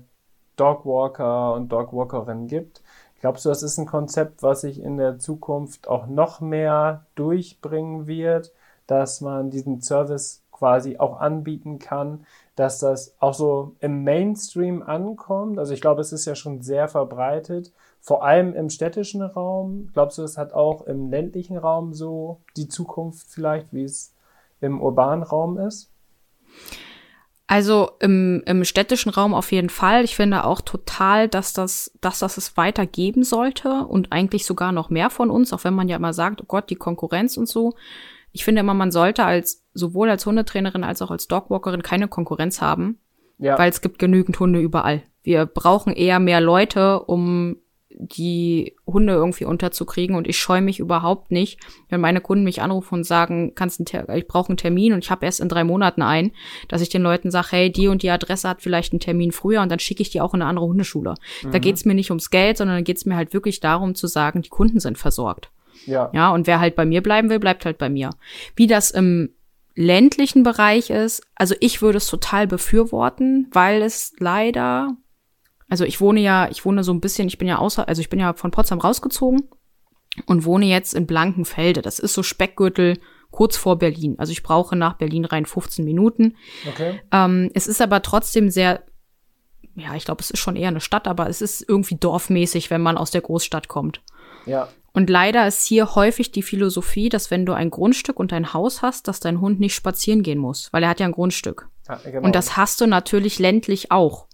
Dogwalker und Dogwalkerinnen gibt. Glaubst du, das ist ein Konzept, was sich in der Zukunft auch noch mehr durchbringen wird, dass man diesen Service quasi auch anbieten kann, dass das auch so im Mainstream ankommt? Also ich glaube, es ist ja schon sehr verbreitet, vor allem im städtischen Raum. Glaubst du, es hat auch im ländlichen Raum so die Zukunft vielleicht, wie es im urbanen Raum ist? Also im, im städtischen Raum auf jeden Fall. Ich finde auch total, dass das, dass das es weitergeben sollte und eigentlich sogar noch mehr von uns, auch wenn man ja immer sagt, oh Gott, die Konkurrenz und so. Ich finde immer, man sollte als sowohl als Hundetrainerin als auch als Dogwalkerin keine Konkurrenz haben, ja. weil es gibt genügend Hunde überall. Wir brauchen eher mehr Leute, um die Hunde irgendwie unterzukriegen und ich scheue mich überhaupt nicht, wenn meine Kunden mich anrufen und sagen, kannst ich brauche einen Termin und ich habe erst in drei Monaten ein, dass ich den Leuten sage, hey, die und die Adresse hat vielleicht einen Termin früher und dann schicke ich die auch in eine andere Hundeschule. Mhm. Da geht's mir nicht ums Geld, sondern da geht's mir halt wirklich darum zu sagen, die Kunden sind versorgt. Ja. Ja, und wer halt bei mir bleiben will, bleibt halt bei mir. Wie das im ländlichen Bereich ist, also ich würde es total befürworten, weil es leider also ich wohne ja, ich wohne so ein bisschen, ich bin ja außer, also ich bin ja von Potsdam rausgezogen und wohne jetzt in Blankenfelde. Das ist so Speckgürtel kurz vor Berlin. Also ich brauche nach Berlin rein 15 Minuten. Okay. Ähm, es ist aber trotzdem sehr, ja, ich glaube, es ist schon eher eine Stadt, aber es ist irgendwie dorfmäßig, wenn man aus der Großstadt kommt. Ja. Und leider ist hier häufig die Philosophie, dass wenn du ein Grundstück und ein Haus hast, dass dein Hund nicht spazieren gehen muss, weil er hat ja ein Grundstück. Ja, genau. Und das hast du natürlich ländlich auch.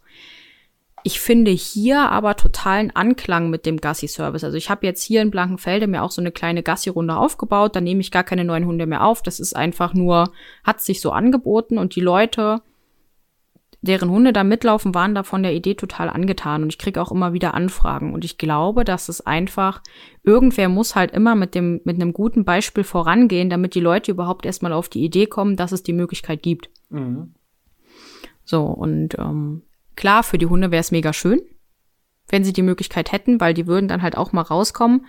Ich finde hier aber totalen Anklang mit dem Gassi-Service. Also ich habe jetzt hier in Blankenfelde mir auch so eine kleine Gassi-Runde aufgebaut. Da nehme ich gar keine neuen Hunde mehr auf. Das ist einfach nur, hat sich so angeboten und die Leute, deren Hunde da mitlaufen, waren da von der Idee total angetan. Und ich kriege auch immer wieder Anfragen. Und ich glaube, dass es einfach, irgendwer muss halt immer mit dem, mit einem guten Beispiel vorangehen, damit die Leute überhaupt erstmal auf die Idee kommen, dass es die Möglichkeit gibt. Mhm. So, und ähm, Klar, für die Hunde wäre es mega schön, wenn sie die Möglichkeit hätten, weil die würden dann halt auch mal rauskommen.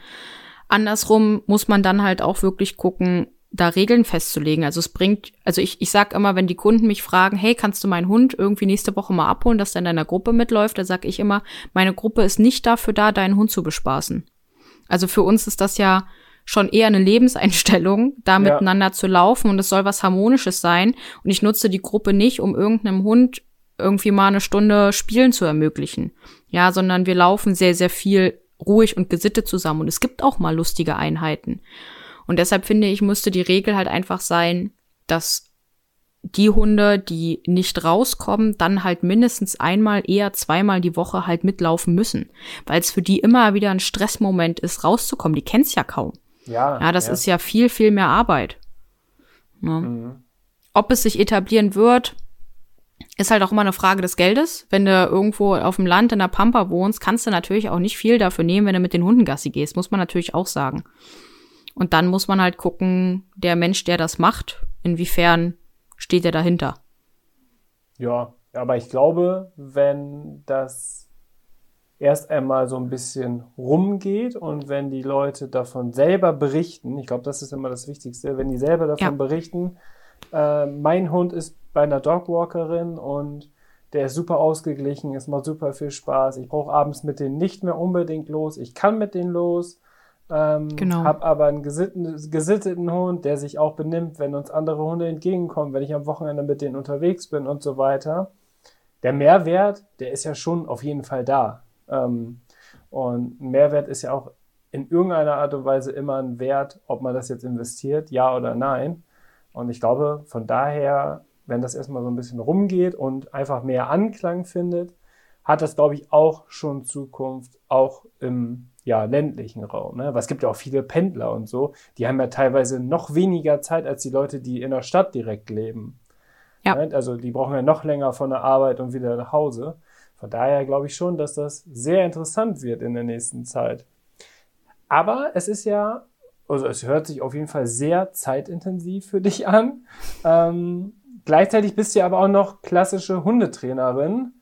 Andersrum muss man dann halt auch wirklich gucken, da Regeln festzulegen. Also es bringt, also ich, ich sag immer, wenn die Kunden mich fragen, hey, kannst du meinen Hund irgendwie nächste Woche mal abholen, dass der in deiner Gruppe mitläuft, da sag ich immer, meine Gruppe ist nicht dafür da, deinen Hund zu bespaßen. Also für uns ist das ja schon eher eine Lebenseinstellung, da miteinander ja. zu laufen und es soll was Harmonisches sein. Und ich nutze die Gruppe nicht, um irgendeinem Hund irgendwie mal eine Stunde Spielen zu ermöglichen. Ja, sondern wir laufen sehr, sehr viel ruhig und gesittet zusammen und es gibt auch mal lustige Einheiten. Und deshalb finde ich, müsste die Regel halt einfach sein, dass die Hunde, die nicht rauskommen, dann halt mindestens einmal, eher zweimal die Woche halt mitlaufen müssen. Weil es für die immer wieder ein Stressmoment ist, rauszukommen. Die kennen's ja kaum. Ja. Ja, das ja. ist ja viel, viel mehr Arbeit. Ja. Ne? Mhm. Ob es sich etablieren wird, ist halt auch immer eine Frage des Geldes. Wenn du irgendwo auf dem Land in der Pampa wohnst, kannst du natürlich auch nicht viel dafür nehmen, wenn du mit den Hunden Gassi gehst, muss man natürlich auch sagen. Und dann muss man halt gucken, der Mensch, der das macht, inwiefern steht er dahinter. Ja, aber ich glaube, wenn das erst einmal so ein bisschen rumgeht und wenn die Leute davon selber berichten, ich glaube, das ist immer das Wichtigste, wenn die selber davon ja. berichten, äh, mein Hund ist bei einer Dogwalkerin und der ist super ausgeglichen, es macht super viel Spaß. Ich brauche abends mit denen nicht mehr unbedingt los. Ich kann mit denen los. Ähm, genau. Hab aber einen gesitteten, gesitteten Hund, der sich auch benimmt, wenn uns andere Hunde entgegenkommen, wenn ich am Wochenende mit denen unterwegs bin und so weiter. Der Mehrwert, der ist ja schon auf jeden Fall da. Ähm, und Mehrwert ist ja auch in irgendeiner Art und Weise immer ein Wert, ob man das jetzt investiert, ja oder nein. Und ich glaube, von daher wenn das erstmal so ein bisschen rumgeht und einfach mehr Anklang findet, hat das, glaube ich, auch schon Zukunft, auch im ja, ländlichen Raum. Ne? Weil es gibt ja auch viele Pendler und so, die haben ja teilweise noch weniger Zeit als die Leute, die in der Stadt direkt leben. Ja. Ne? Also die brauchen ja noch länger von der Arbeit und wieder nach Hause. Von daher glaube ich schon, dass das sehr interessant wird in der nächsten Zeit. Aber es ist ja, also es hört sich auf jeden Fall sehr zeitintensiv für dich an. Ähm, Gleichzeitig bist du aber auch noch klassische Hundetrainerin.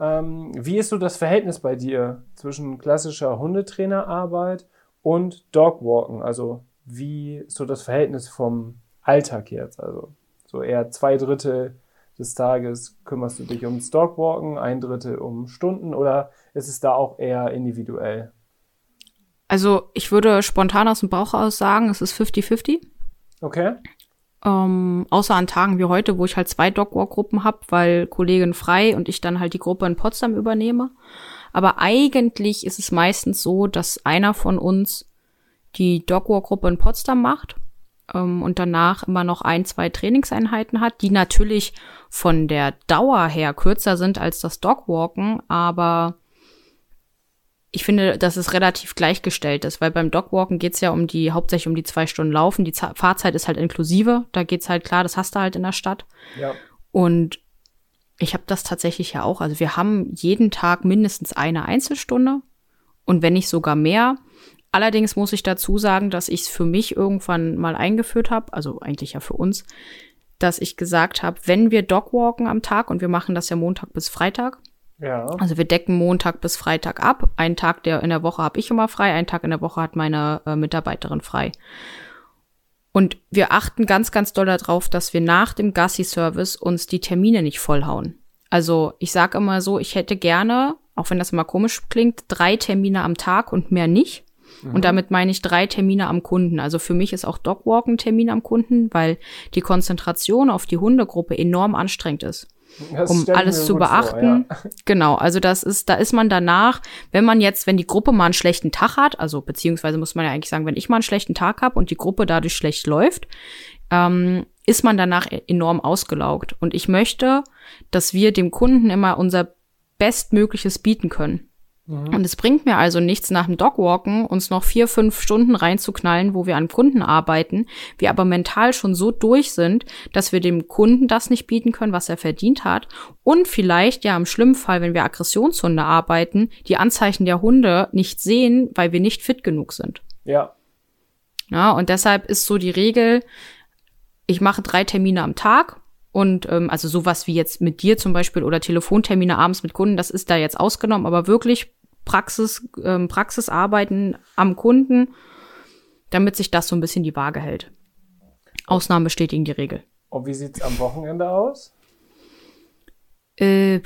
Ähm, wie ist so das Verhältnis bei dir zwischen klassischer Hundetrainerarbeit und Dogwalken? Also wie ist so das Verhältnis vom Alltag jetzt? Also so eher zwei Drittel des Tages kümmerst du dich ums Dogwalken, ein Drittel um Stunden oder ist es da auch eher individuell? Also ich würde spontan aus dem Bauch aus sagen, es ist 50-50. Okay. Ähm, außer an Tagen wie heute, wo ich halt zwei Dogwalk-Gruppen habe, weil Kollegin frei und ich dann halt die Gruppe in Potsdam übernehme. Aber eigentlich ist es meistens so, dass einer von uns die Dogwalk-Gruppe in Potsdam macht ähm, und danach immer noch ein, zwei Trainingseinheiten hat, die natürlich von der Dauer her kürzer sind als das Dogwalken, aber ich finde, dass es relativ gleichgestellt ist, weil beim Dogwalken geht's ja um die, hauptsächlich um die zwei Stunden Laufen. Die Z Fahrzeit ist halt inklusive. Da geht's halt klar, das hast du halt in der Stadt. Ja. Und ich habe das tatsächlich ja auch. Also wir haben jeden Tag mindestens eine Einzelstunde und wenn nicht sogar mehr. Allerdings muss ich dazu sagen, dass ich es für mich irgendwann mal eingeführt habe, also eigentlich ja für uns, dass ich gesagt habe, wenn wir Dogwalken am Tag und wir machen das ja Montag bis Freitag, Ja. also wir decken Montag bis Freitag ab. Einen Tag der in der Woche habe ich immer frei, einen Tag in der Woche hat meine äh, Mitarbeiterin frei. Und wir achten ganz, ganz doll darauf, dass wir nach dem Gassi-Service uns die Termine nicht vollhauen. Also ich sage immer so, ich hätte gerne, auch wenn das immer komisch klingt, drei Termine am Tag und mehr nicht. Und damit meine ich drei Termine am Kunden. Also für mich ist auch Dogwalk ein Termin am Kunden, weil die Konzentration auf die Hundegruppe enorm anstrengend ist Das um alles zu gut vor, beachten. ja. Genau, also das ist, da ist man danach, wenn man jetzt, wenn die Gruppe mal einen schlechten Tag hat, also beziehungsweise muss man ja eigentlich sagen, wenn ich mal einen schlechten Tag habe und die Gruppe dadurch schlecht läuft, ähm, ist man danach e- enorm ausgelaugt. Und ich möchte, dass wir dem Kunden immer unser Bestmögliches bieten können. Und es bringt mir also nichts, nach dem Dogwalken uns noch vier, fünf Stunden reinzuknallen, wo wir an Kunden arbeiten, wir aber mental schon so durch sind, dass wir dem Kunden das nicht bieten können, was er verdient hat. Und vielleicht ja im schlimmen Fall, wenn wir Aggressionshunde arbeiten, die Anzeichen der Hunde nicht sehen, weil wir nicht fit genug sind. Ja. Ja, und deshalb ist so die Regel, ich mache drei Termine am Tag. Und ähm, also sowas wie jetzt mit dir zum Beispiel oder Telefontermine abends mit Kunden, das ist da jetzt ausgenommen, aber wirklich Praxis, ähm, Praxisarbeiten am Kunden, damit sich das so ein bisschen die Waage hält. Ausnahmen bestätigen die Regel. Und wie sieht's am Wochenende aus? Äh,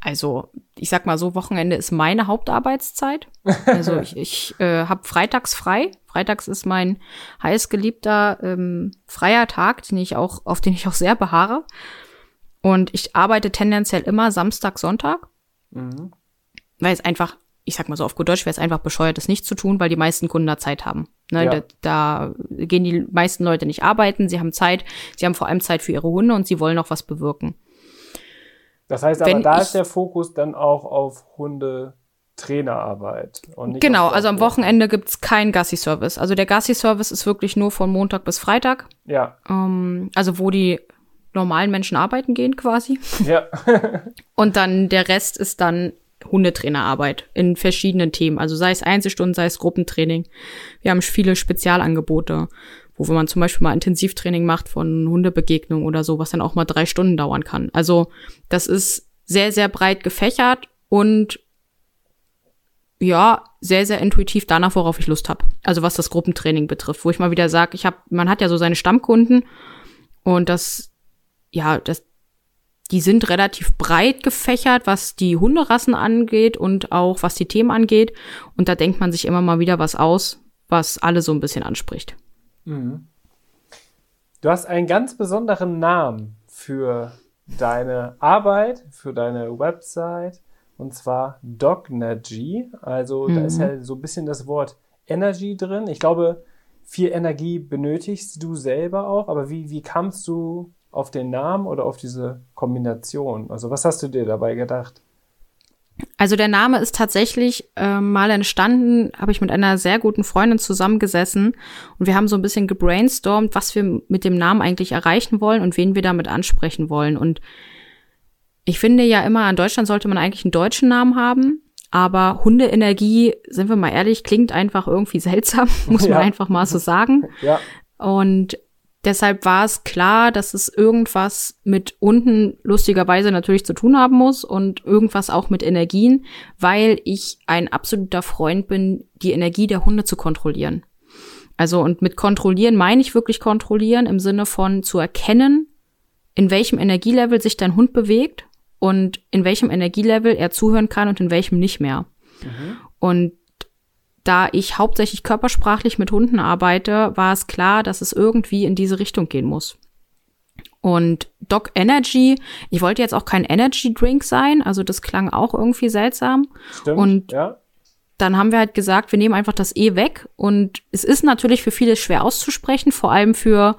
also, ich sag mal so, Wochenende ist meine Hauptarbeitszeit. Also ich, ich äh, habe freitags frei. Freitags ist mein heißgeliebter ähm, freier Tag, den ich auch, auf den ich auch sehr beharre. Und ich arbeite tendenziell immer Samstag, Sonntag, Mhm. Weil es einfach, ich sag mal so auf gut Deutsch, wäre es einfach bescheuert, das nicht zu tun, weil die meisten Kunden da Zeit haben. Ne, Ja. da, da gehen die meisten Leute nicht arbeiten, sie haben Zeit, sie haben vor allem Zeit für ihre Hunde und sie wollen auch was bewirken. Das heißt aber, Wenn da ist der Fokus dann auch auf Hundetrainerarbeit. Und nicht Genau, also am. Wochenende gibt's keinen Gassi-Service. Also der Gassi-Service ist wirklich nur von Montag bis Freitag. Ja, Ähm, also wo die normalen Menschen arbeiten gehen quasi. ja. Und dann der Rest ist dann Hundetrainerarbeit in verschiedenen Themen. Also sei es Einzelstunden, sei es Gruppentraining. Wir haben viele Spezialangebote, wo man zum Beispiel mal Intensivtraining macht von Hundebegegnungen oder so, was dann auch mal drei Stunden dauern kann. Also das ist sehr, sehr breit gefächert und ja, sehr, sehr intuitiv danach, worauf ich Lust habe. Also was das Gruppentraining betrifft, wo ich mal wieder sage, ich habe, man hat ja so seine Stammkunden und das, ja, das, die sind relativ breit gefächert, was die Hunderassen angeht und auch was die Themen angeht. Und da denkt man sich immer mal wieder was aus, was alle so ein bisschen anspricht. Mhm. Du hast einen ganz besonderen Namen für deine Arbeit, für deine Website, und zwar Dognergy. Also da ist ja so ein bisschen das Wort Energy drin. Ich glaube, viel Energie benötigst du selber auch, aber wie, wie kamst du auf den Namen oder auf diese Kombination? Also was hast du dir dabei gedacht? Also der Name ist tatsächlich äh, mal entstanden, habe ich mit einer sehr guten Freundin zusammengesessen und wir haben so ein bisschen gebrainstormt, was wir mit dem Namen eigentlich erreichen wollen und wen wir damit ansprechen wollen. Und ich finde ja immer, in Deutschland sollte man eigentlich einen deutschen Namen haben, aber Hundeenergie, sind wir mal ehrlich, klingt einfach irgendwie seltsam, muss Ja. man einfach mal so sagen. Ja, Und deshalb war es klar, dass es irgendwas mit Hunden lustigerweise natürlich zu tun haben muss und irgendwas auch mit Energien, weil ich ein absoluter Freund bin, die Energie der Hunde zu kontrollieren. Also und mit kontrollieren meine ich wirklich kontrollieren im Sinne von zu erkennen, in welchem Energielevel sich dein Hund bewegt und in welchem Energielevel er zuhören kann und in welchem nicht mehr. Und da ich hauptsächlich körpersprachlich mit Hunden arbeite, war es klar, dass es irgendwie in diese Richtung gehen muss. Und Doc Energy, ich wollte jetzt auch kein Energy Drink sein, also das klang auch irgendwie seltsam. Stimmt, und ja. dann haben wir halt gesagt, wir nehmen einfach das E weg. Und es ist natürlich für viele schwer auszusprechen, vor allem für,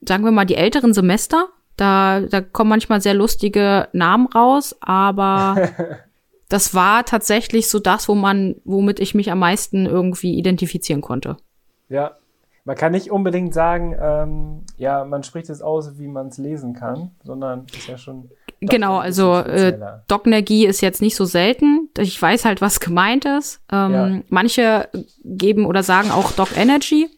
sagen wir mal, die älteren Semester. Da, da kommen manchmal sehr lustige Namen raus, aber das war tatsächlich so das, wo man, womit ich mich am meisten irgendwie identifizieren konnte. Ja, man kann nicht unbedingt sagen, ähm, ja, man spricht es aus, wie man es lesen kann, sondern ist ja schon. Genau, also äh, Docnergie ist jetzt nicht so selten. Ich weiß halt, was gemeint ist. Ähm, ja. Manche geben oder sagen auch Doc Energy.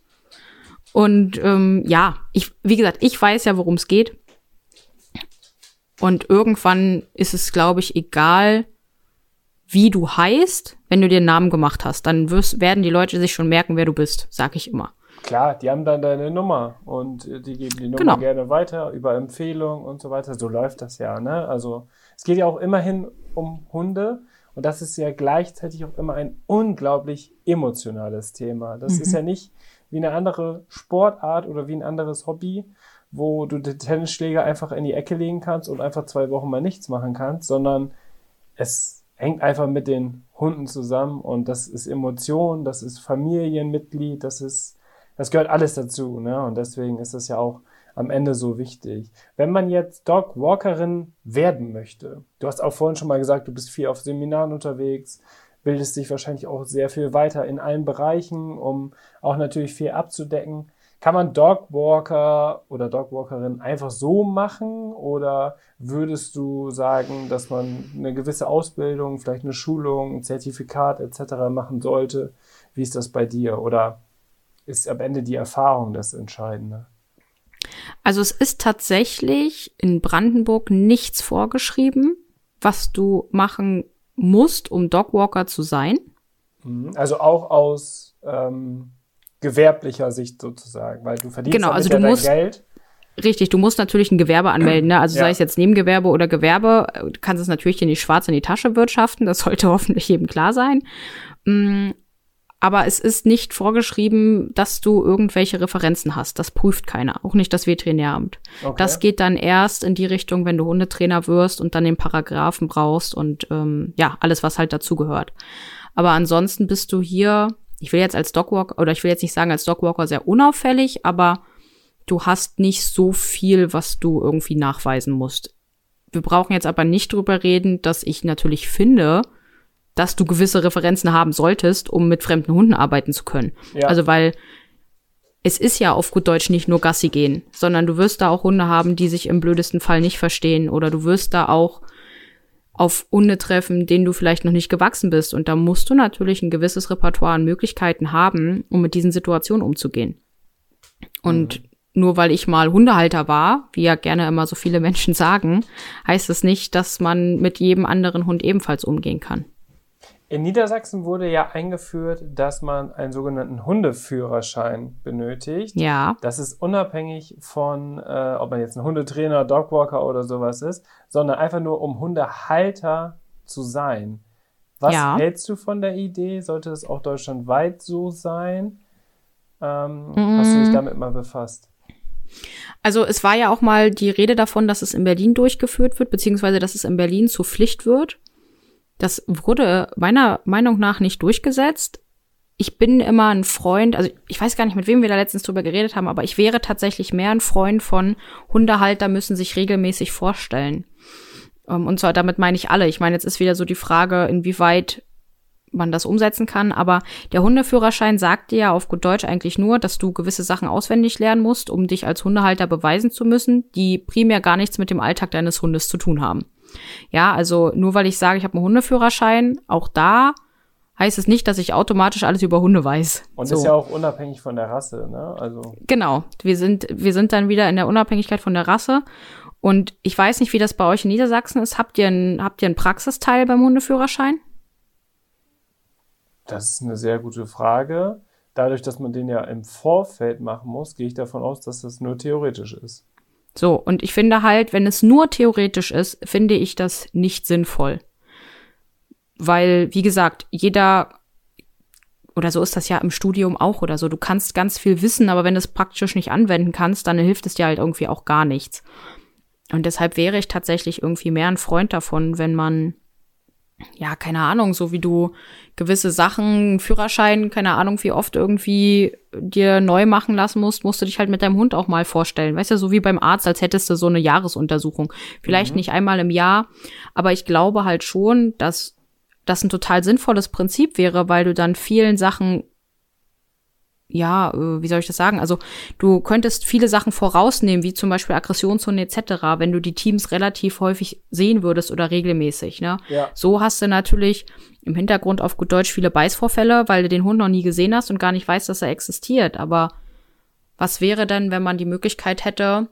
Und ähm, ja, ich, wie gesagt, ich weiß ja, worum es geht. Und irgendwann ist es, glaube ich, egal, wie du heißt, wenn du dir einen Namen gemacht hast. Dann wirst, werden die Leute sich schon merken, wer du bist, sag ich immer. Klar, die haben dann deine Nummer und die geben die Nummer genau. gerne weiter über Empfehlung und so weiter. So läuft das ja, ne? Also es geht ja auch immerhin um Hunde und das ist ja gleichzeitig auch immer ein unglaublich emotionales Thema. Das mhm. ist ja nicht wie eine andere Sportart oder wie ein anderes Hobby, wo du den Tennisschläger einfach in die Ecke legen kannst und einfach zwei Wochen mal nichts machen kannst, sondern es hängt einfach mit den Hunden zusammen und das ist Emotion, das ist Familienmitglied, das ist das gehört alles dazu, ne? Und deswegen ist es ja auch am Ende so wichtig. Wenn man jetzt Dog Walkerin werden möchte, du hast auch vorhin schon mal gesagt, du bist viel auf Seminaren unterwegs, bildest dich wahrscheinlich auch sehr viel weiter in allen Bereichen, um auch natürlich viel abzudecken. Kann man Dogwalker oder Dogwalkerin einfach so machen oder würdest du sagen, dass man eine gewisse Ausbildung, vielleicht eine Schulung, ein Zertifikat etc. machen sollte? Wie ist das bei dir? Oder ist am Ende die Erfahrung das Entscheidende. Also es ist tatsächlich in Brandenburg nichts vorgeschrieben, was du machen musst, um Dogwalker zu sein. Mhm. Also auch aus ähm, gewerblicher Sicht sozusagen, weil du verdienst genau, also du ja musst, Geld. Richtig, du musst natürlich ein Gewerbe anmelden, ne? Also ja. sei es jetzt Nebengewerbe oder Gewerbe, du kannst es natürlich in die Schwarz in die Tasche wirtschaften, das sollte hoffentlich jedem klar sein. Mm, aber es ist nicht vorgeschrieben, dass du irgendwelche Referenzen hast. Das prüft keiner, auch nicht das Veterinäramt. Okay. Das geht dann erst in die Richtung, wenn du Hundetrainer wirst und dann den Paragraphen brauchst und ähm, ja, alles, was halt dazugehört. Aber ansonsten bist du hier, ich will jetzt als Dogwalker, oder ich will jetzt nicht sagen als Dogwalker sehr unauffällig, aber du hast nicht so viel, was du irgendwie nachweisen musst. Wir brauchen jetzt aber nicht drüber reden, dass ich natürlich finde, dass du gewisse Referenzen haben solltest, um mit fremden Hunden arbeiten zu können. Ja. Also weil es ist ja auf gut Deutsch nicht nur Gassi gehen, sondern du wirst da auch Hunde haben, die sich im blödesten Fall nicht verstehen oder du wirst da auch auf Hunde treffen, denen du vielleicht noch nicht gewachsen bist und da musst du natürlich ein gewisses Repertoire an Möglichkeiten haben, um mit diesen Situationen umzugehen. Und mhm. nur weil ich mal Hundehalter war, wie ja gerne immer so viele Menschen sagen, heißt es nicht, dass man mit jedem anderen Hund ebenfalls umgehen kann. In Niedersachsen wurde ja eingeführt, dass man einen sogenannten Hundeführerschein benötigt. Ja. Das ist unabhängig von, äh, ob man jetzt ein Hundetrainer, Dogwalker oder sowas ist, sondern einfach nur um Hundehalter zu sein. Was ja. hältst du von der Idee? Sollte es auch deutschlandweit so sein? Ähm, mm. Hast du dich damit mal befasst? Also es war ja auch mal die Rede davon, dass es in Berlin durchgeführt wird, beziehungsweise dass es in Berlin zur Pflicht wird. Das wurde meiner Meinung nach nicht durchgesetzt. Ich bin immer ein Freund, also ich weiß gar nicht, mit wem wir da letztens drüber geredet haben, aber ich wäre tatsächlich mehr ein Freund von Hundehalter müssen sich regelmäßig vorstellen. Ähm, und zwar damit meine ich alle. Ich meine, jetzt ist wieder so die Frage, inwieweit man das umsetzen kann. Aber der Hundeführerschein sagt dir ja auf gut Deutsch eigentlich nur, dass du gewisse Sachen auswendig lernen musst, um dich als Hundehalter beweisen zu müssen, die primär gar nichts mit dem Alltag deines Hundes zu tun haben. Ja, also nur weil ich sage, ich habe einen Hundeführerschein, auch da heißt es nicht, dass ich automatisch alles über Hunde weiß. Und so. ist ja auch unabhängig von der Rasse, ne? Also genau, wir sind wir sind dann wieder in der Unabhängigkeit von der Rasse. Und ich weiß nicht, wie das bei euch in Niedersachsen ist. Habt ihr einen, habt ihr einen Praxisteil beim Hundeführerschein? Das ist eine sehr gute Frage. Dadurch, dass man den ja im Vorfeld machen muss, gehe ich davon aus, dass das nur theoretisch ist. So, und ich finde halt, wenn es nur theoretisch ist, finde ich das nicht sinnvoll. Weil, wie gesagt, jeder oder so ist das ja im Studium auch oder so. Du kannst ganz viel wissen, aber wenn du es praktisch nicht anwenden kannst, dann hilft es dir halt irgendwie auch gar nichts. Und deshalb wäre ich tatsächlich irgendwie mehr ein Freund davon, wenn man, ja, keine Ahnung, so wie du gewisse Sachen, Führerschein, keine Ahnung, wie oft irgendwie dir neu machen lassen musst, musst du dich halt mit deinem Hund auch mal vorstellen. Weißt du, so wie beim Arzt, als hättest du so eine Jahresuntersuchung. Vielleicht mhm. nicht einmal im Jahr, aber ich glaube halt schon, dass das ein total sinnvolles Prinzip wäre, weil du dann vielen Sachen ja, äh, wie soll ich das sagen? Also du könntest viele Sachen vorausnehmen, wie zum Beispiel Aggressionshunde etc., wenn du die Teams relativ häufig sehen würdest oder regelmäßig. Ne? Ja. So hast du natürlich im Hintergrund auf gut Deutsch viele Beißvorfälle, weil du den Hund noch nie gesehen hast und gar nicht weißt, dass er existiert. Aber was wäre denn, wenn man die Möglichkeit hätte,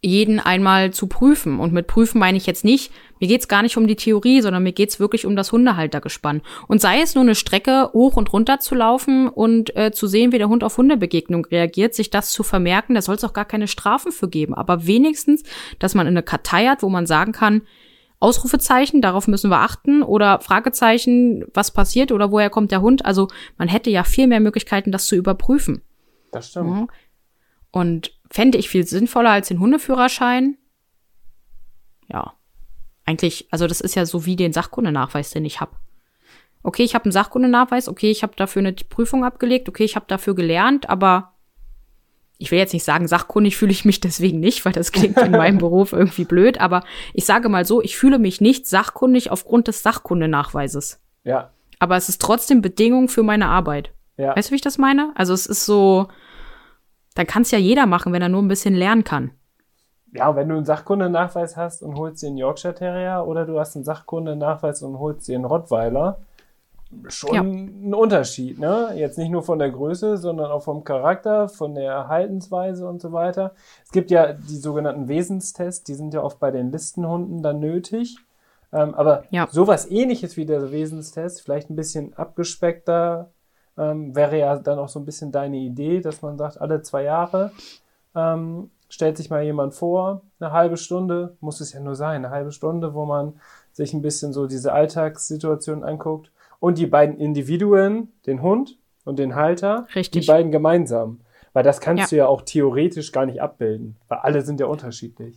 jeden einmal zu prüfen. Und mit prüfen meine ich jetzt nicht, mir geht's gar nicht um die Theorie, sondern mir geht's wirklich um das Hundehaltergespann. Und sei es nur eine Strecke hoch und runter zu laufen und äh, zu sehen, wie der Hund auf Hundebegegnung reagiert, sich das zu vermerken, da soll es auch gar keine Strafen für geben. Aber wenigstens, dass man eine Kartei hat, wo man sagen kann, Ausrufezeichen, darauf müssen wir achten, oder Fragezeichen, was passiert oder woher kommt der Hund. Also man hätte ja viel mehr Möglichkeiten, das zu überprüfen. Das stimmt. Mhm. Und fände ich viel sinnvoller als den Hundeführerschein. Ja. Eigentlich, also das ist ja so wie den Sachkundenachweis, den ich habe. Okay, ich habe einen Sachkundenachweis, okay, ich habe dafür eine Prüfung abgelegt, okay, ich habe dafür gelernt, aber ich will jetzt nicht sagen, sachkundig fühle ich mich deswegen nicht, weil das klingt in meinem Beruf irgendwie blöd, aber ich sage mal so, ich fühle mich nicht sachkundig aufgrund des Sachkundenachweises. Ja. Aber es ist trotzdem Bedingung für meine Arbeit. Ja. Weißt du, wie ich das meine? Also es ist so, dann kann es ja jeder machen, wenn er nur ein bisschen lernen kann. Ja, wenn du einen Sachkundenachweis hast und holst dir einen Yorkshire Terrier oder du hast einen Sachkundenachweis und holst dir einen Rottweiler, schon ja. ein Unterschied, ne? Jetzt nicht nur von der Größe, sondern auch vom Charakter, von der Haltensweise und so weiter. Es gibt ja die sogenannten Wesenstests, die sind ja oft bei den Listenhunden dann nötig. Ähm, aber ja. sowas ähnliches wie der Wesenstest, vielleicht ein bisschen abgespeckter, ähm, wäre ja dann auch so ein bisschen deine Idee, dass man sagt, alle zwei Jahre ähm, stellt sich mal jemand vor, eine halbe Stunde, muss es ja nur sein, eine halbe Stunde, wo man sich ein bisschen so diese Alltagssituation anguckt und die beiden Individuen, den Hund und den Halter, Richtig. die beiden gemeinsam. Weil das kannst ja. du ja auch theoretisch gar nicht abbilden, weil alle sind ja unterschiedlich.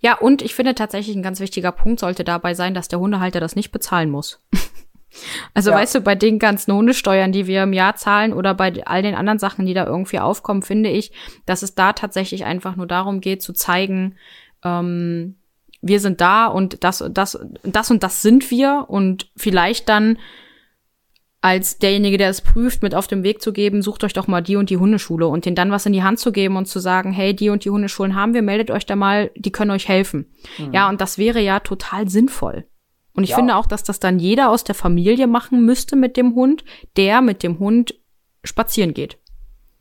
Ja, und ich finde tatsächlich ein ganz wichtiger Punkt sollte dabei sein, dass der Hundehalter das nicht bezahlen muss. Also ja. weißt du, bei den ganzen Hundesteuern, die wir im Jahr zahlen oder bei all den anderen Sachen, die da irgendwie aufkommen, finde ich, dass es da tatsächlich einfach nur darum geht zu zeigen, ähm, wir sind da und das, das, das und das sind wir und vielleicht dann als derjenige, der es prüft, mit auf den Weg zu geben, sucht euch doch mal die und die Hundeschule und denen dann was in die Hand zu geben und zu sagen, hey, die und die Hundeschulen haben wir, meldet euch da mal, die können euch helfen. Mhm. Ja, und das wäre ja total sinnvoll. Und ich ja. finde auch, dass das dann jeder aus der Familie machen müsste mit dem Hund, der mit dem Hund spazieren geht.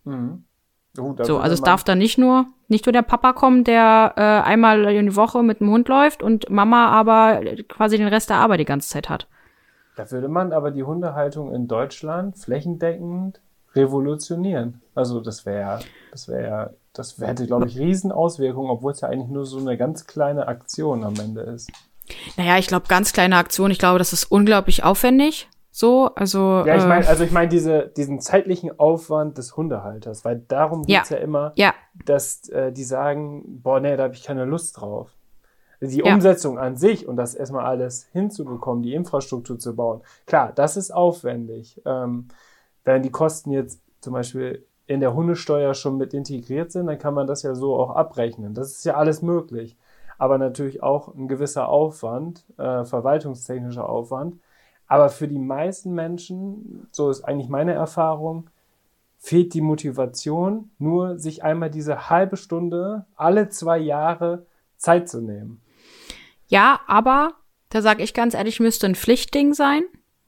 Mhm. Oh, so, also es darf dann nicht nur, nicht nur der Papa kommen, der äh, einmal in die Woche mit dem Hund läuft und Mama aber quasi den Rest der Arbeit die ganze Zeit hat. Da würde man aber die Hundehaltung in Deutschland flächendeckend revolutionieren. Also das wäre, das wäre, das hätte, glaube ich, Riesenauswirkungen, obwohl es ja eigentlich nur so eine ganz kleine Aktion am Ende ist. Naja, ich glaube, ganz kleine Aktion. Ich glaube, das ist unglaublich aufwendig. So, also. Ja, ich meine, äh, also ich meine diese, diesen zeitlichen Aufwand des Hundehalters, weil darum geht's ja, ja immer, ja. dass äh, die sagen, boah, nee, da habe ich keine Lust drauf. Die ja. Umsetzung an sich und das erstmal alles hinzubekommen, die Infrastruktur zu bauen, klar, das ist aufwendig. Ähm, wenn die Kosten jetzt zum Beispiel in der Hundesteuer schon mit integriert sind, dann kann man das ja so auch abrechnen. Das ist ja alles möglich aber natürlich auch ein gewisser Aufwand, äh, verwaltungstechnischer Aufwand. Aber für die meisten Menschen, so ist eigentlich meine Erfahrung, fehlt die Motivation, nur sich einmal diese halbe Stunde alle zwei Jahre Zeit zu nehmen. Ja, aber da sage ich ganz ehrlich, müsste ein Pflichtding sein.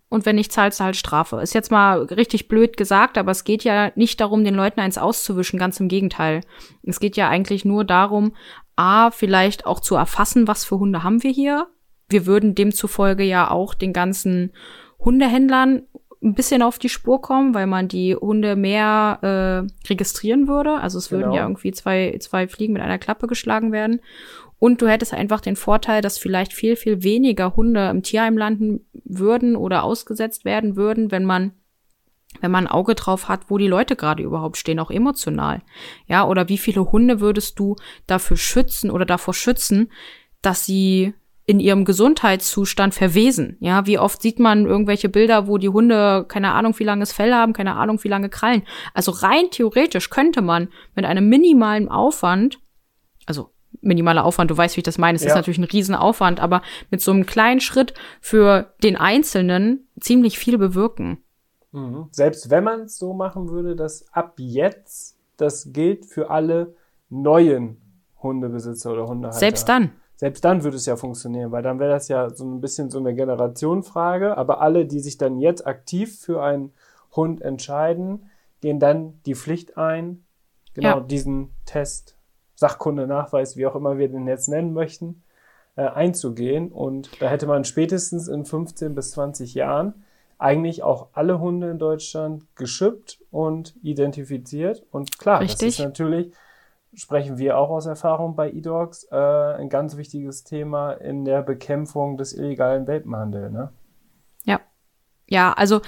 Und wenn nicht, zahlst halt Strafe. Ist jetzt mal richtig blöd gesagt, aber es geht ja nicht darum, den Leuten eins auszuwischen, ganz im Gegenteil. Es geht ja eigentlich nur darum, A, vielleicht auch zu erfassen, was für Hunde haben wir hier. Wir würden demzufolge ja auch den ganzen Hundehändlern ein bisschen auf die Spur kommen, weil man die Hunde mehr äh, registrieren würde. Also es würden genau. ja irgendwie zwei, zwei Fliegen mit einer Klappe geschlagen werden. Und du hättest einfach den Vorteil, dass vielleicht viel, viel weniger Hunde im Tierheim landen würden oder ausgesetzt werden würden, wenn man wenn man ein Auge drauf hat, wo die Leute gerade überhaupt stehen, auch emotional. Ja, oder wie viele Hunde würdest du dafür schützen oder davor schützen, dass sie in ihrem Gesundheitszustand verwesen. Ja, wie oft sieht man irgendwelche Bilder, wo die Hunde keine Ahnung, wie langes Fell haben, keine Ahnung, wie lange Krallen. Also rein theoretisch könnte man mit einem minimalen Aufwand, also minimaler Aufwand, du weißt, wie ich das meine, es ja. ist natürlich ein Riesenaufwand, aber mit so einem kleinen Schritt für den Einzelnen ziemlich viel bewirken. Mhm. Selbst wenn man es so machen würde, dass ab jetzt das gilt für alle neuen Hundebesitzer oder Hundehalter. Selbst dann selbst dann würde es ja funktionieren, weil dann wäre das ja so ein bisschen so eine Generationenfrage. Aber alle, die sich dann jetzt aktiv für einen Hund entscheiden, gehen dann die Pflicht ein, genau ja. diesen Test, Sachkunde, Nachweis, wie auch immer wir den jetzt nennen möchten, äh, einzugehen. Und da hätte man spätestens in 15 bis 20 Jahren eigentlich auch alle Hunde in Deutschland geschippt und identifiziert. Und klar, Richtig. das ist natürlich sprechen wir auch aus Erfahrung bei eDogs, äh, ein ganz wichtiges Thema in der Bekämpfung des illegalen Welpenhandels. Ne? Ja. Ja, also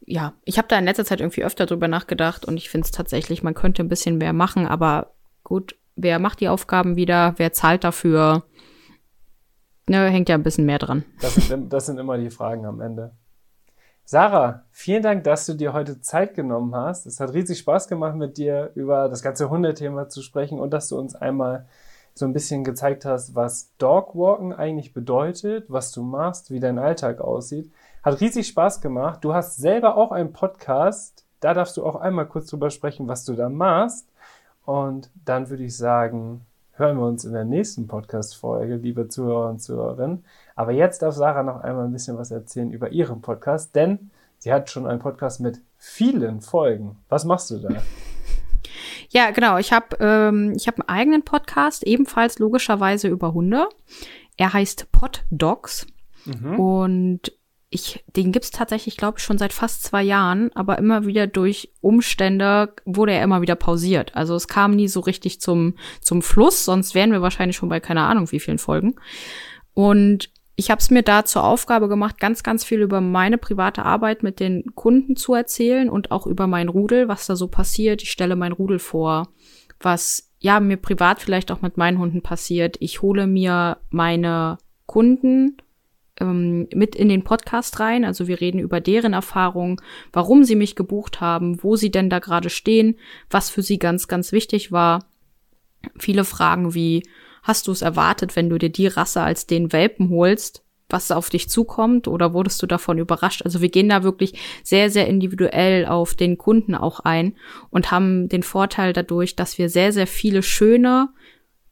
ja, ich habe da in letzter Zeit irgendwie öfter drüber nachgedacht und ich finde es tatsächlich, man könnte ein bisschen mehr machen, aber gut, wer macht die Aufgaben wieder, wer zahlt dafür? Ne, hängt ja ein bisschen mehr dran. Das sind, das sind immer die Fragen am Ende. Sarah, vielen Dank, dass du dir heute Zeit genommen hast. Es hat riesig Spaß gemacht, mit dir über das ganze Hundethema zu sprechen und dass du uns einmal so ein bisschen gezeigt hast, was Dogwalken eigentlich bedeutet, was du machst, wie dein Alltag aussieht. Hat riesig Spaß gemacht. Du hast selber auch einen Podcast. Da darfst du auch einmal kurz drüber sprechen, was du da machst. Und dann würde ich sagen, hören wir uns in der nächsten Podcast-Folge, liebe Zuhörer und Zuhörerinnen. Aber jetzt darf Sarah noch einmal ein bisschen was erzählen über ihren Podcast, denn sie hat schon einen Podcast mit vielen Folgen. Was machst du da? Ja, genau. Ich habe ähm, ich hab einen eigenen Podcast, ebenfalls logischerweise über Hunde. Er heißt Pod Dogs. Mhm. Und ich, den gibt's tatsächlich, glaube ich, schon seit fast zwei Jahren, aber immer wieder durch Umstände wurde er immer wieder pausiert. Also es kam nie so richtig zum, zum Fluss, sonst wären wir wahrscheinlich schon bei keine Ahnung wie vielen Folgen. Und ich habe es mir da zur Aufgabe gemacht, ganz, ganz viel über meine private Arbeit mit den Kunden zu erzählen und auch über mein Rudel, was da so passiert. Ich stelle mein Rudel vor, was ja mir privat vielleicht auch mit meinen Hunden passiert. Ich hole mir meine Kunden ähm, mit in den Podcast rein. Also wir reden über deren Erfahrungen, warum sie mich gebucht haben, wo sie denn da gerade stehen, was für sie ganz, ganz wichtig war. Viele Fragen wie, Hast du es erwartet, wenn du dir die Rasse als den Welpen holst, was auf dich zukommt oder wurdest du davon überrascht? Also wir gehen da wirklich sehr, sehr individuell auf den Kunden auch ein und haben den Vorteil dadurch, dass wir sehr, sehr viele schöne,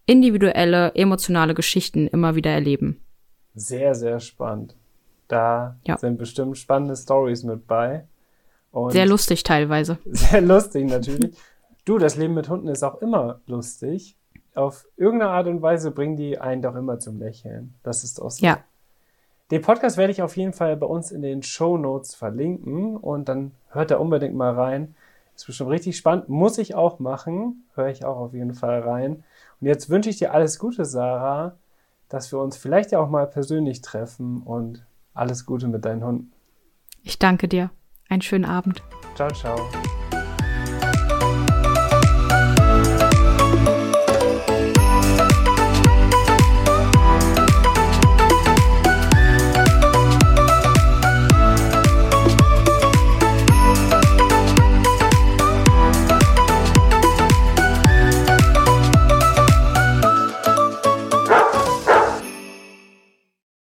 individuelle, emotionale Geschichten immer wieder erleben. Sehr, sehr spannend. Da ja. sind bestimmt spannende Stories mit bei. Und sehr lustig teilweise. Sehr lustig natürlich. du, das Leben mit Hunden ist auch immer lustig auf irgendeine Art und Weise bringen die einen doch immer zum Lächeln. Das ist auch so. Ja. Den Podcast werde ich auf jeden Fall bei uns in den Show Notes verlinken und dann hört da unbedingt mal rein. Ist bestimmt richtig spannend. Muss ich auch machen. Höre ich auch auf jeden Fall rein. Und jetzt wünsche ich dir alles Gute, Sarah, dass wir uns vielleicht ja auch mal persönlich treffen und alles Gute mit deinen Hunden. Ich danke dir. Einen schönen Abend. Ciao, ciao.